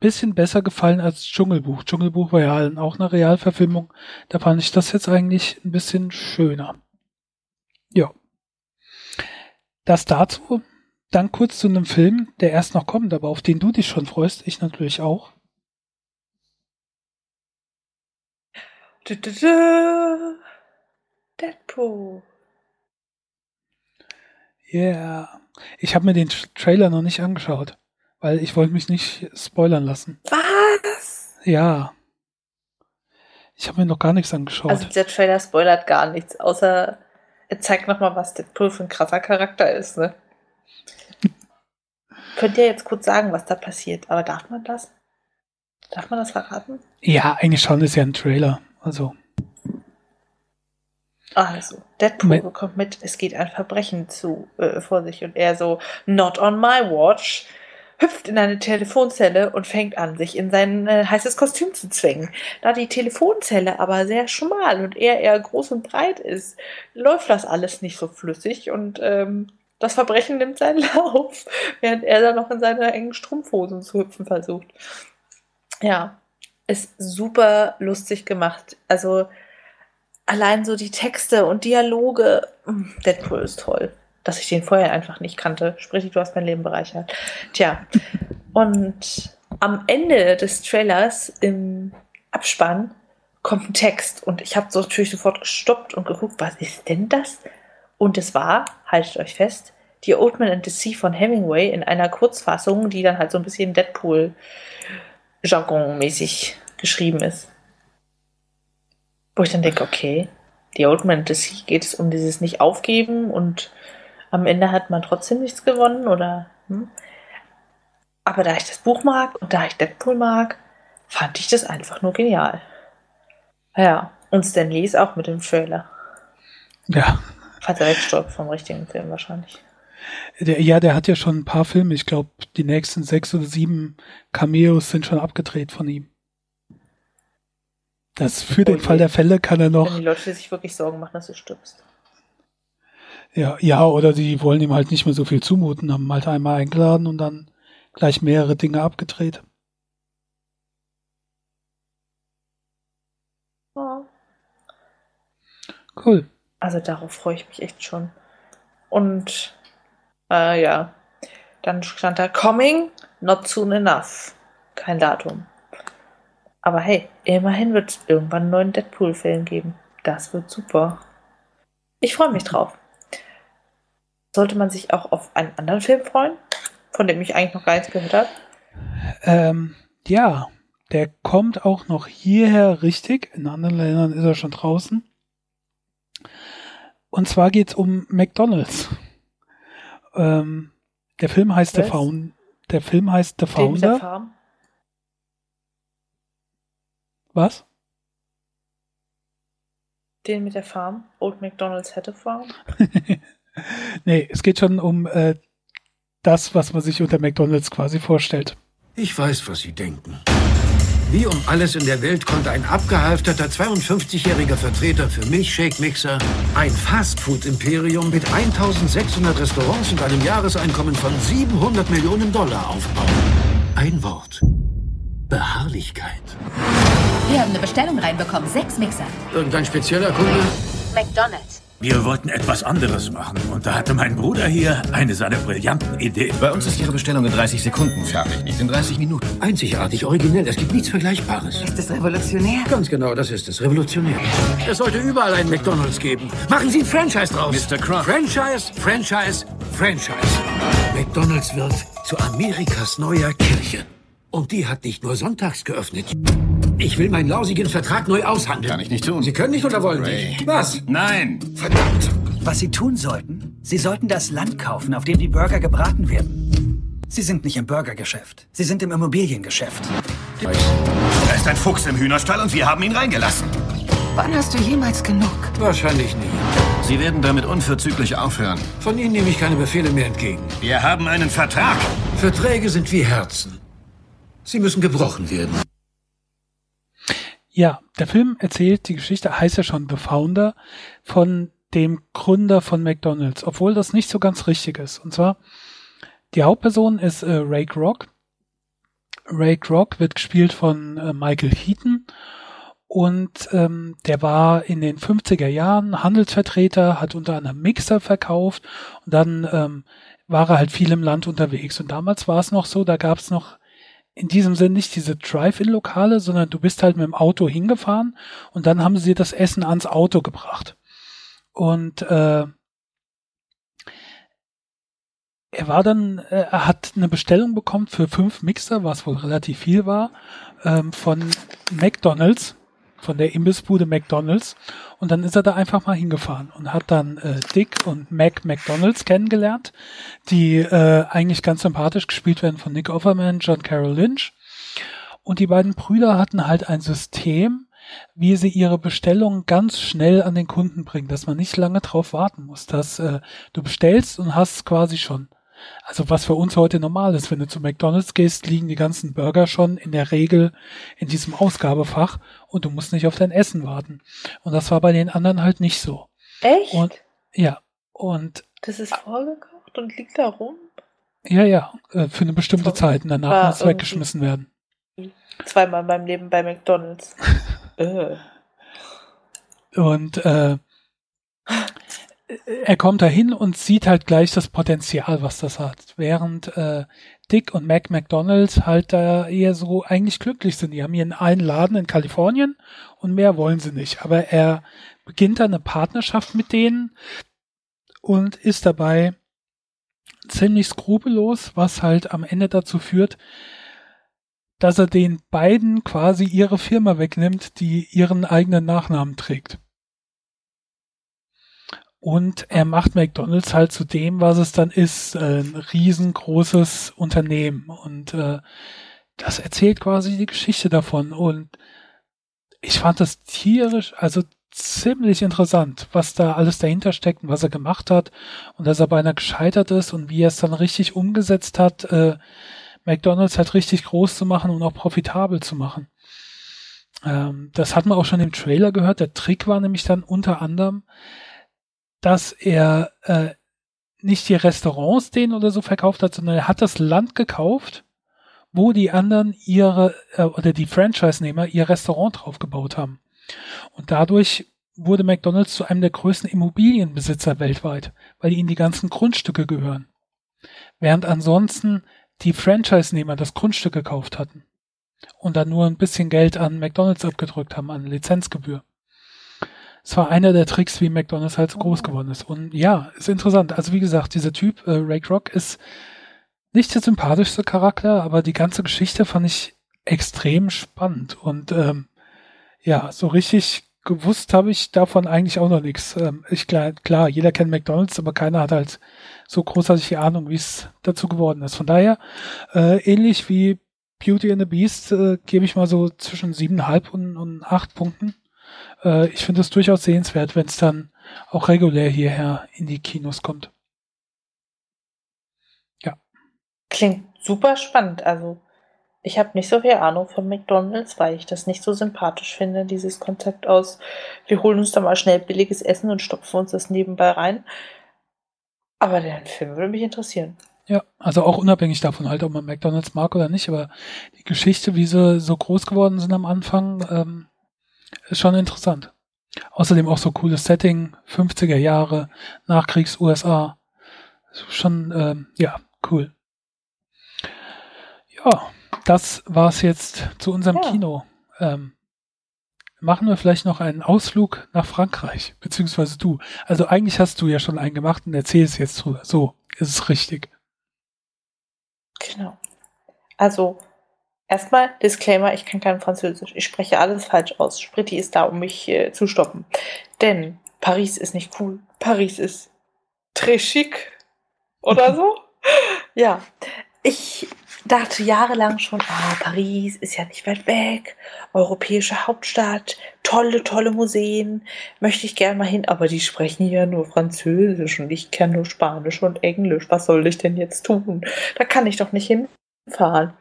bisschen besser gefallen als Dschungelbuch. Dschungelbuch war ja auch eine Realverfilmung. Da fand ich das jetzt eigentlich ein bisschen schöner. Ja. Das dazu. Dann kurz zu einem Film, der erst noch kommt, aber auf den du dich schon freust. Ich natürlich auch. Deadpool. Yeah. Ich habe mir den Tra- Trailer noch nicht angeschaut, weil ich wollte mich nicht spoilern lassen. Was? Ja. Ich habe mir noch gar nichts angeschaut. Also dieser Trailer spoilert gar nichts, außer er zeigt nochmal, was Deadpool für ein krasser Charakter ist, ne? Könnt ihr jetzt kurz sagen, was da passiert, aber darf man das? Darf man das verraten? ja, eigentlich schon ist ja ein Trailer. Also, Also, Deadpool Me- bekommt mit, es geht ein Verbrechen zu äh, vor sich und er so, not on my watch, hüpft in eine Telefonzelle und fängt an, sich in sein äh, heißes Kostüm zu zwängen. Da die Telefonzelle aber sehr schmal und er eher groß und breit ist, läuft das alles nicht so flüssig und ähm, das Verbrechen nimmt seinen Lauf, während er dann noch in seine engen Strumpfhosen zu hüpfen versucht. Ja, ist super lustig gemacht. Also allein so die Texte und Dialoge. mm, Deadpool ist toll. Dass ich den vorher einfach nicht kannte. Sprich, du hast mein Leben bereichert. Tja. Und am Ende des Trailers im Abspann kommt ein Text und ich habe so natürlich sofort gestoppt und geguckt, was ist denn das? Und es war, haltet euch fest, die Old Man and the Sea von Hemingway in einer Kurzfassung, die dann halt so ein bisschen Deadpool-Jargon-mäßig geschrieben ist. Wo ich dann denke, okay, die Old Man and the Sea geht es um dieses Nicht-Aufgeben und am Ende hat man trotzdem nichts gewonnen oder. Hm? Aber da ich das Buch mag und da ich Deadpool mag, fand ich das einfach nur genial. Ja, und Stan Lee ist auch mit dem Trailer. ja. Als er wegstirbt vom richtigen Film wahrscheinlich. Der, ja, der hat ja schon ein paar Filme. Ich glaube, die nächsten sechs oder sieben Cameos sind schon abgedreht von ihm. Das für den Oh je. Fall der Fälle kann er Wenn noch. die Leute sich wirklich Sorgen machen, dass du stirbst. Ja, ja, oder die wollen ihm halt nicht mehr so viel zumuten, haben halt einmal eingeladen und dann gleich mehrere Dinge abgedreht. Ja. Cool. Also darauf freue ich mich echt schon. Und äh, ja, dann stand da Coming, not soon enough. Kein Datum. Aber hey, immerhin wird es irgendwann einen neuen Deadpool-Film geben. Das wird super. Ich freue mich drauf. Sollte man sich auch auf einen anderen Film freuen, von dem ich eigentlich noch gar nichts gehört habe? Ähm, ja, der kommt auch noch hierher richtig. In anderen Ländern ist er schon draußen. Und zwar geht's um McDonalds. Ähm, der Film heißt The? Found. Der Film heißt The Den mit der Founder. Farm? Was? Den mit der Farm? Old McDonald's a farm? nee, es geht schon um äh, das, was man sich unter McDonalds quasi vorstellt. Ich weiß, was Sie denken. Wie um alles in der Welt konnte ein abgehalfterter 52-jähriger Vertreter für Milchshake-Mixer ein Fastfood-Imperium mit 1600 Restaurants und einem Jahreseinkommen von 700 Millionen Dollar aufbauen? Ein Wort. Beharrlichkeit. Wir haben eine Bestellung reinbekommen. Sechs Mixer. Irgendein spezieller Kunde? McDonald's. Wir wollten etwas anderes machen und da hatte mein Bruder hier eine seiner brillanten Ideen. Bei uns ist Ihre Bestellung in 30 Sekunden fertig, nicht in 30 Minuten. Einzigartig, originell. Es gibt nichts Vergleichbares. Ist das revolutionär? Ganz genau, das ist es. Revolutionär. Es sollte überall einen McDonalds geben. Machen Sie ein Franchise draus. Mr. Croft. Franchise, Franchise, Franchise. McDonalds wird zu Amerikas neuer Kirche. Und die hat nicht nur sonntags geöffnet. Ich will meinen lausigen Vertrag neu aushandeln. Kann ich nicht tun. Sie können nicht oder wollen Ray. nicht? Was? Nein! Verdammt. Was Sie tun sollten, Sie sollten das Land kaufen, auf dem die Burger gebraten werden. Sie sind nicht im Burgergeschäft. Sie sind im Immobiliengeschäft. Da ist ein Fuchs im Hühnerstall und wir haben ihn reingelassen. Wann hast du jemals genug? Wahrscheinlich nie. Sie werden damit unverzüglich aufhören. Von Ihnen nehme ich keine Befehle mehr entgegen. Wir haben einen Vertrag. Verträge sind wie Herzen. Sie müssen gebrochen werden. Ja, der Film erzählt die Geschichte, heißt ja schon The Founder, von dem Gründer von McDonalds, obwohl das nicht so ganz richtig ist. Und zwar, die Hauptperson ist äh, Ray Kroc. Ray Kroc wird gespielt von äh, Michael Heaton und ähm, der war in den 50er Jahren Handelsvertreter, hat unter anderem Mixer verkauft und dann ähm, war er halt viel im Land unterwegs. Und damals war es noch so, da gab es noch in diesem Sinn nicht diese Drive-In-Lokale, sondern du bist halt mit dem Auto hingefahren und dann haben sie das Essen ans Auto gebracht. Und äh, er war dann, äh, er hat eine Bestellung bekommen für fünf Mixer, was wohl relativ viel war, ähm, von McDonalds, von der Imbissbude McDonalds. Und dann ist er da einfach mal hingefahren und hat dann äh, Dick und Mac McDonalds kennengelernt, die äh, eigentlich ganz sympathisch gespielt werden von Nick Offerman, John Carroll Lynch. Und die beiden Brüder hatten halt ein System, wie sie ihre Bestellungen ganz schnell an den Kunden bringen, dass man nicht lange drauf warten muss, dass äh, du bestellst und hast quasi schon. Also was für uns heute normal ist, wenn du zu McDonald's gehst, liegen die ganzen Burger schon in der Regel in diesem Ausgabefach und du musst nicht auf dein Essen warten. Und das war bei den anderen halt nicht so. Echt? Und ja, und das ist vorgekocht und liegt da rum? ja, ja, äh, für eine bestimmte Zeit und danach muss es weggeschmissen werden. Zweimal in meinem Leben bei McDonalds. äh. Und äh, er kommt dahin und sieht halt gleich das Potenzial, was das hat. Während äh, Dick und Mac McDonalds halt da eher so eigentlich glücklich sind. Die haben hier einen Laden in Kalifornien und mehr wollen sie nicht. Aber er beginnt dann eine Partnerschaft mit denen und ist dabei ziemlich skrupellos, was halt am Ende dazu führt, dass er den beiden quasi ihre Firma wegnimmt, die ihren eigenen Nachnamen trägt. Und er macht McDonald's halt zu dem, was es dann ist, äh, ein riesengroßes Unternehmen. Und äh, das erzählt quasi die Geschichte davon. Und ich fand das tierisch, also ziemlich interessant, was da alles dahinter steckt und was er gemacht hat und dass er beinahe gescheitert ist und wie er es dann richtig umgesetzt hat, äh, McDonalds halt richtig groß zu machen und auch profitabel zu machen. Ähm, das hat man auch schon im Trailer gehört. Der Trick war nämlich dann unter anderem, dass er äh, nicht die Restaurants denen oder so verkauft hat, sondern er hat das Land gekauft, wo die anderen ihre äh, oder die Franchise-Nehmer ihr Restaurant drauf gebaut haben. Und dadurch wurde McDonald's zu einem der größten Immobilienbesitzer weltweit, weil ihnen die ganzen Grundstücke gehören. Während ansonsten die Franchise-Nehmer das Grundstück gekauft hatten und dann nur ein bisschen Geld an McDonald's abgedrückt haben, an Lizenzgebühr. Es war einer der Tricks, wie McDonald's halt so groß geworden ist. Und ja, ist interessant. Also wie gesagt, dieser Typ, äh, Ray Kroc, ist nicht der sympathischste Charakter, aber die ganze Geschichte fand ich extrem spannend. Und ähm, ja, so richtig gewusst habe ich davon eigentlich auch noch nichts. Ähm, ich klar, klar, jeder kennt McDonalds, aber keiner hat halt so großartige Ahnung, wie es dazu geworden ist. Von daher, äh, ähnlich wie Beauty and the Beast, äh, gebe ich mal so zwischen siebeneinhalb und, und acht Punkten. Äh, ich finde es durchaus sehenswert, wenn es dann auch regulär hierher in die Kinos kommt. Ja. Klingt super spannend. Also ich habe nicht so viel Ahnung von McDonald's, weil ich das nicht so sympathisch finde, dieses Konzept aus, wir holen uns da mal schnell billiges Essen und stopfen uns das nebenbei rein. Aber der Film würde mich interessieren. Ja, also auch unabhängig davon halt, ob man McDonald's mag oder nicht, aber die Geschichte, wie sie so groß geworden sind am Anfang, ähm, ist schon interessant. Außerdem auch so cooles Setting, 50er Jahre, Nachkriegs-USA. Schon, ähm, ja, cool. Ja, das war's jetzt zu unserem ja. Kino. Ähm, machen wir vielleicht noch einen Ausflug nach Frankreich, beziehungsweise du. Also eigentlich hast du ja schon einen gemacht und erzählst jetzt drüber. So, ist es richtig. Genau. Also, erstmal Disclaimer, ich kann kein Französisch. Ich spreche alles falsch aus. Spritti ist da, um mich äh, zu stoppen. Denn Paris ist nicht cool. Paris ist très chic oder so. ja, ich dachte jahrelang schon, ah, Paris ist ja nicht weit weg, europäische Hauptstadt, tolle, tolle Museen, möchte ich gerne mal hin, aber die sprechen ja nur Französisch und ich kenne nur Spanisch und Englisch. Was soll ich denn jetzt tun? Da kann ich doch nicht hinfahren.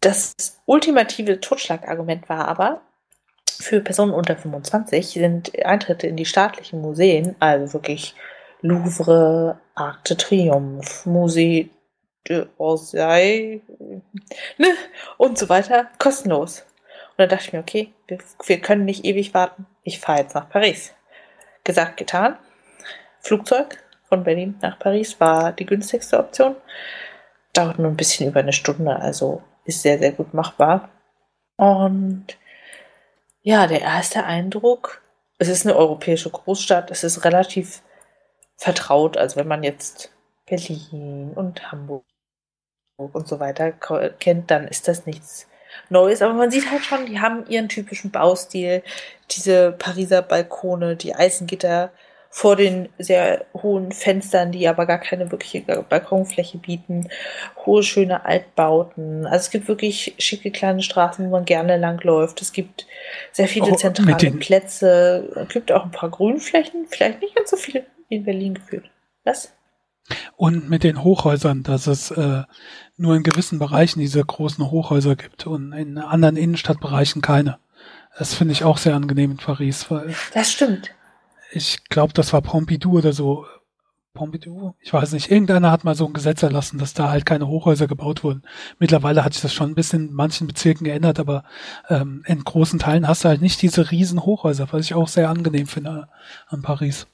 Das ultimative Totschlagargument war aber, für Personen unter 25 sind Eintritte in die staatlichen Museen, also wirklich Louvre, Arc de Triomphe, Musée Orsay ne? und so weiter kostenlos. Und dann dachte ich mir, okay, wir, wir können nicht ewig warten. Ich fahre jetzt nach Paris. Gesagt, getan. Flugzeug von Berlin nach Paris war die günstigste Option. Dauert nur ein bisschen über eine Stunde, also ist sehr, sehr gut machbar. Und ja, der erste Eindruck, es ist eine europäische Großstadt, es ist relativ vertraut. Also wenn man jetzt Berlin und Hamburg und so weiter kennt, dann ist das nichts Neues. Aber man sieht halt schon, die haben ihren typischen Baustil. Diese Pariser Balkone, die Eisengitter vor den sehr hohen Fenstern, die aber gar keine wirkliche Balkonfläche bieten. Hohe, schöne Altbauten. Also es gibt wirklich schicke kleine Straßen, wo man gerne langläuft. Es gibt sehr viele oh, zentrale Plätze. Es gibt auch ein paar Grünflächen. Vielleicht nicht ganz so viel wie in Berlin geführt. Was? Und mit den Hochhäusern, dass es äh, nur in gewissen Bereichen diese großen Hochhäuser gibt und in anderen Innenstadtbereichen keine. Das finde ich auch sehr angenehm in Paris. Weil das stimmt. Ich glaube, das war Pompidou oder so. Pompidou? Ich weiß nicht. Irgendeiner hat mal so ein Gesetz erlassen, dass da halt keine Hochhäuser gebaut wurden. Mittlerweile hat sich das schon ein bisschen in manchen Bezirken geändert, aber ähm, in großen Teilen hast du halt nicht diese riesen Hochhäuser, was ich auch sehr angenehm finde an Paris.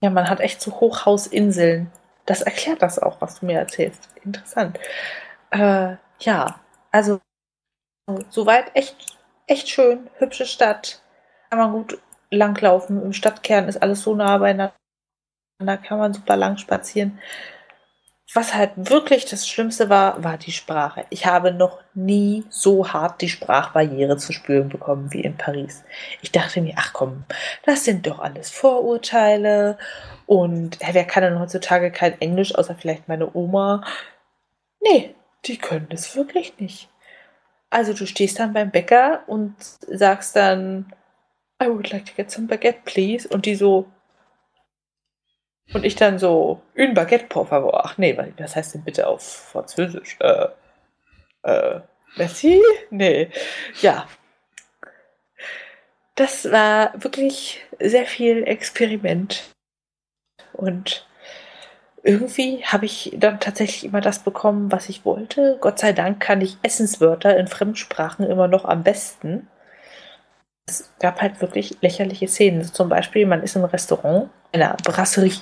Ja, man hat echt so Hochhausinseln. Das erklärt das auch, was du mir erzählst. Interessant. Äh, ja, also soweit echt, echt schön, hübsche Stadt. Kann man gut langlaufen. Im Stadtkern ist alles so nah beieinander. Da kann man super lang spazieren. Was halt wirklich das Schlimmste war, war die Sprache. Ich habe noch nie so hart die Sprachbarriere zu spüren bekommen wie in Paris. Ich dachte mir, ach komm, das sind doch alles Vorurteile und ja, wer kann denn heutzutage kein Englisch, außer vielleicht meine Oma? Nee, die können das wirklich nicht. Also du stehst dann beim Bäcker und sagst dann, I would like to get some baguette, please. Und die so, und ich dann so, une baguette, por favor. Ach nee, was heißt denn bitte auf Französisch? Äh, äh, merci? Nee. Ja. Das war wirklich sehr viel Experiment. Und irgendwie habe ich dann tatsächlich immer das bekommen, was ich wollte. Gott sei Dank kann ich Essenswörter in Fremdsprachen immer noch am besten. Es gab halt wirklich lächerliche Szenen. Zum Beispiel, man ist im Restaurant, einer Brasserie,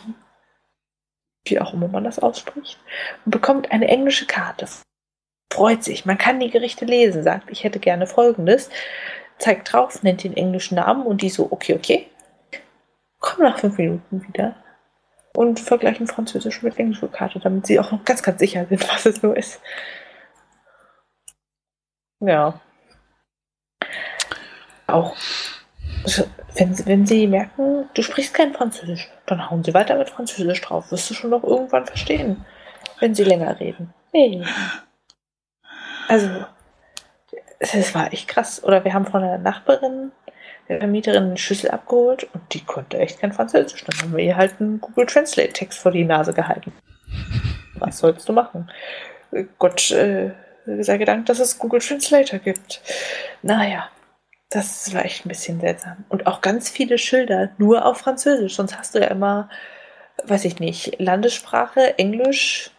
wie auch immer man das ausspricht, und bekommt eine englische Karte. Freut sich, man kann die Gerichte lesen, sagt, ich hätte gerne folgendes, zeigt drauf, nennt den englischen Namen und die so, okay, okay. Komm nach fünf Minuten wieder und vergleichen Französisch mit englischer Karte, damit sie auch noch ganz, ganz sicher sind, was es nur ist. Ja. Auch wenn, wenn sie merken, du sprichst kein Französisch, dann hauen sie weiter mit Französisch drauf. Wirst du schon noch irgendwann verstehen, wenn sie länger reden. Hey. Also, es war echt krass. Oder wir haben von einer Nachbarin der Vermieterin eine Schüssel abgeholt und die konnte echt kein Französisch. Dann haben wir ihr halt einen Google Translate Text vor die Nase gehalten. Was sollst du machen? Gott äh, sei gedankt, dass es Google Translator gibt. Naja, das war echt ein bisschen seltsam. Und auch ganz viele Schilder nur auf Französisch. Sonst hast du ja immer, weiß ich nicht, Landessprache, Englisch,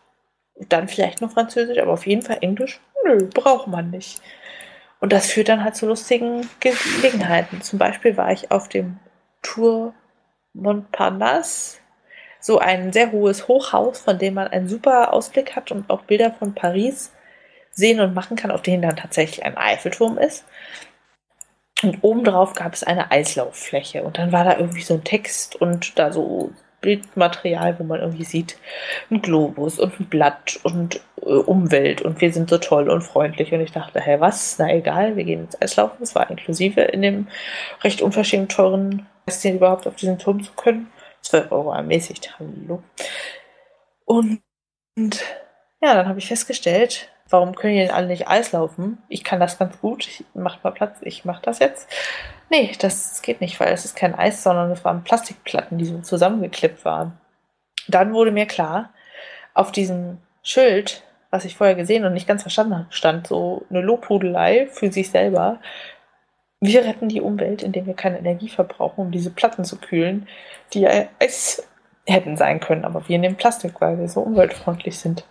dann vielleicht noch Französisch, aber auf jeden Fall Englisch. Nö, braucht man nicht. Und das führt dann halt zu lustigen Gelegenheiten. Zum Beispiel war ich auf dem Tour Montparnasse, so ein sehr hohes Hochhaus, von dem man einen super Ausblick hat und auch Bilder von Paris sehen und machen kann, auf denen dann tatsächlich ein Eiffelturm ist. Und obendrauf gab es eine Eislauffläche und dann war da irgendwie so ein Text und da so Bildmaterial, wo man irgendwie sieht, ein Globus und ein Blatt und äh, Umwelt und wir sind so toll und freundlich. Und ich dachte, hä, was? Na egal, wir gehen ins Eislaufen. Das war inklusive in dem recht unverschämt teuren den überhaupt auf diesen Turm zu können. 12 Euro ermäßigt, hallo. Und, und ja, dann habe ich festgestellt, warum können die denn alle nicht Eis laufen? Ich kann das ganz gut. Ich mach mal Platz, ich mach das jetzt. Nee, das geht nicht, weil es ist kein Eis, sondern es waren Plastikplatten, die so zusammengeklippt waren. Dann wurde mir klar, auf diesem Schild, was ich vorher gesehen und nicht ganz verstanden habe, stand so eine Lobhudelei für sich selber. Wir retten die Umwelt, indem wir keine Energie verbrauchen, um diese Platten zu kühlen, die ja Eis hätten sein können. Aber wir nehmen Plastik, weil wir so umweltfreundlich sind.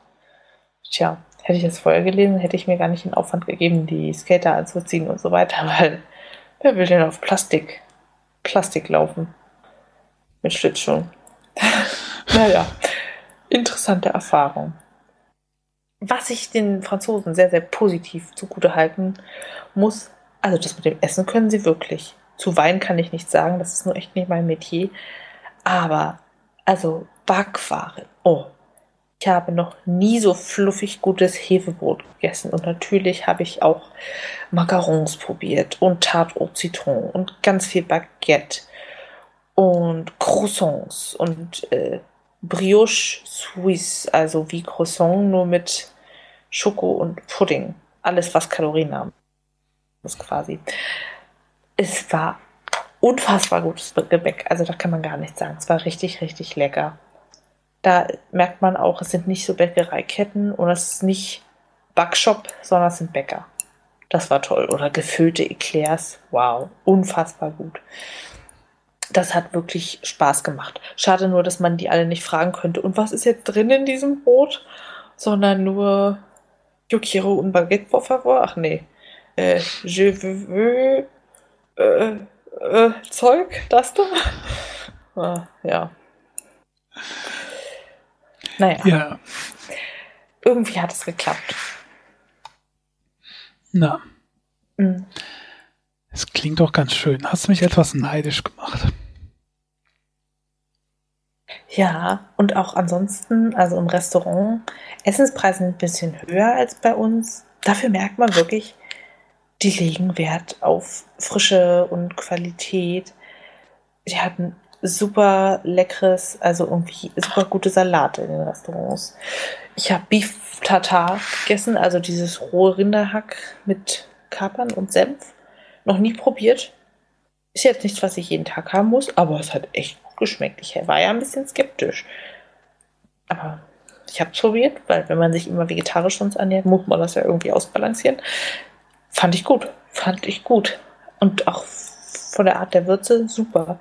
Tja, hätte ich das vorher gelesen, hätte ich mir gar nicht den Aufwand gegeben, die Skater anzuziehen und so weiter, weil Wer will denn auf Plastik, Plastik laufen? Mit Schlittschuhen. naja, interessante Erfahrung. Was ich den Franzosen sehr, sehr positiv zugute halten muss, also das mit dem Essen können sie wirklich. Zu Wein kann ich nicht sagen, das ist nur echt nicht mein Metier. Aber, also Backwaren, oh, ich habe noch nie so fluffig gutes Hefebrot gegessen. Und natürlich habe ich auch Macarons probiert und Tarte au Citron und ganz viel Baguette und Croissants und äh, Brioche Suisse, also wie Croissant, nur mit Schoko und Pudding. Alles, was Kalorien haben. Das quasi. Es war unfassbar gutes Gebäck. Also da kann man gar nichts sagen. Es war richtig, richtig lecker. Da merkt man auch, es sind nicht so Bäckereiketten und es ist nicht Backshop, sondern es sind Bäcker. Das war toll. Oder gefüllte Eclairs. Wow, unfassbar gut. Das hat wirklich Spaß gemacht. Schade nur, dass man die alle nicht fragen könnte. Und was ist jetzt drin in diesem Brot? Sondern nur Yo quiero un baguette, por favor. Ach nee. Äh, je veux äh, äh, Zeug, das da? Ah, ja. Naja. Ja. Irgendwie hat es geklappt. Na. Mhm. Es klingt doch ganz schön. Hast du mich etwas neidisch gemacht? Ja, und auch ansonsten, also im Restaurant, Essenspreise sind ein bisschen höher als bei uns. Dafür merkt man wirklich, die legen Wert auf Frische und Qualität. Die hatten super leckeres, also irgendwie super gute Salate in den Restaurants. Ich habe Beef Tartar gegessen, also dieses rohe Rinderhack mit Kapern und Senf. Noch nie probiert. Ist jetzt nichts, was ich jeden Tag haben muss, aber es hat echt gut geschmeckt. Ich war ja ein bisschen skeptisch. Aber ich habe es probiert, weil wenn man sich immer vegetarisch sonst ernährt, muss man das ja irgendwie ausbalancieren. Fand ich gut. Fand ich gut. Und auch von der Art der Würze super.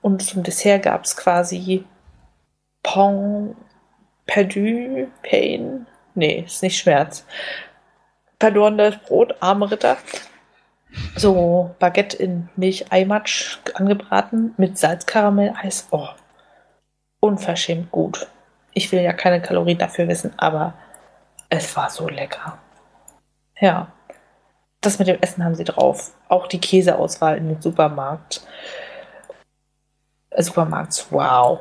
Und zum Dessert gab es quasi Pong Perdu, Pain. Nee, ist nicht Schmerz. Verlorenes Brot, arme Ritter. So Baguette in Milch-Eimatsch angebraten mit Salzkaramell-Eis. Oh, unverschämt gut. Ich will ja keine Kalorien dafür wissen, aber es war so lecker. Ja, das mit dem Essen haben sie drauf. Auch die Käseauswahl in den Supermarkt. Äh, Supermarkt, wow.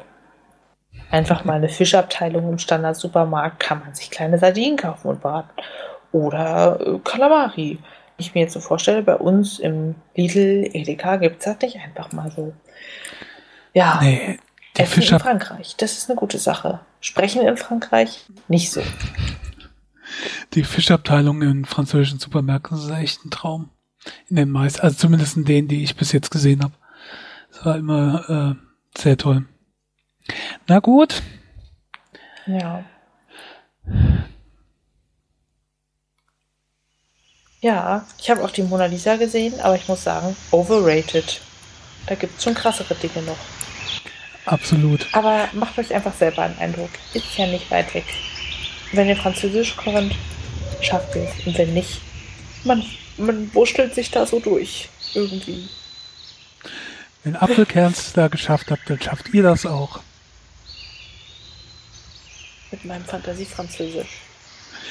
Einfach mal eine Fischabteilung im Standard-Supermarkt kann man sich kleine Sardinen kaufen und braten. Oder äh, Kalamari. Ich mir jetzt so vorstelle, bei uns im Lidl, Edeka gibt es das nicht einfach mal so. Ja, Nee, die Essen in Fischab Frankreich, das ist eine gute Sache. Sprechen in Frankreich nicht so. die Fischabteilung in französischen Supermärkten ist echt ein Traum. In den meisten, also zumindest in denen, die ich bis jetzt gesehen habe. Das war immer äh, sehr toll. Na gut, Ja. Ja, ich habe auch die Mona Lisa gesehen, aber ich muss sagen, overrated. Da gibt es schon krassere Dinge noch. absolut. Aber macht euch einfach selber einen Eindruck. Ist ja nicht weit weg. Wenn ihr Französisch könnt, schafft ihr es. Und wenn nicht, man, man wurschtelt sich da so durch. Irgendwie. Wenn Apfelkerns da geschafft habt, dann schafft ihr das auch. Mit meinem Fantasiefranzösisch.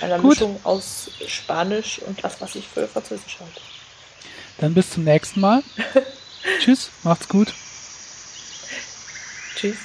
Einer Gut. Mischung aus Spanisch und das, was ich für Französisch halte. Dann bis zum nächsten Mal. Tschüss, macht's gut. Tschüss.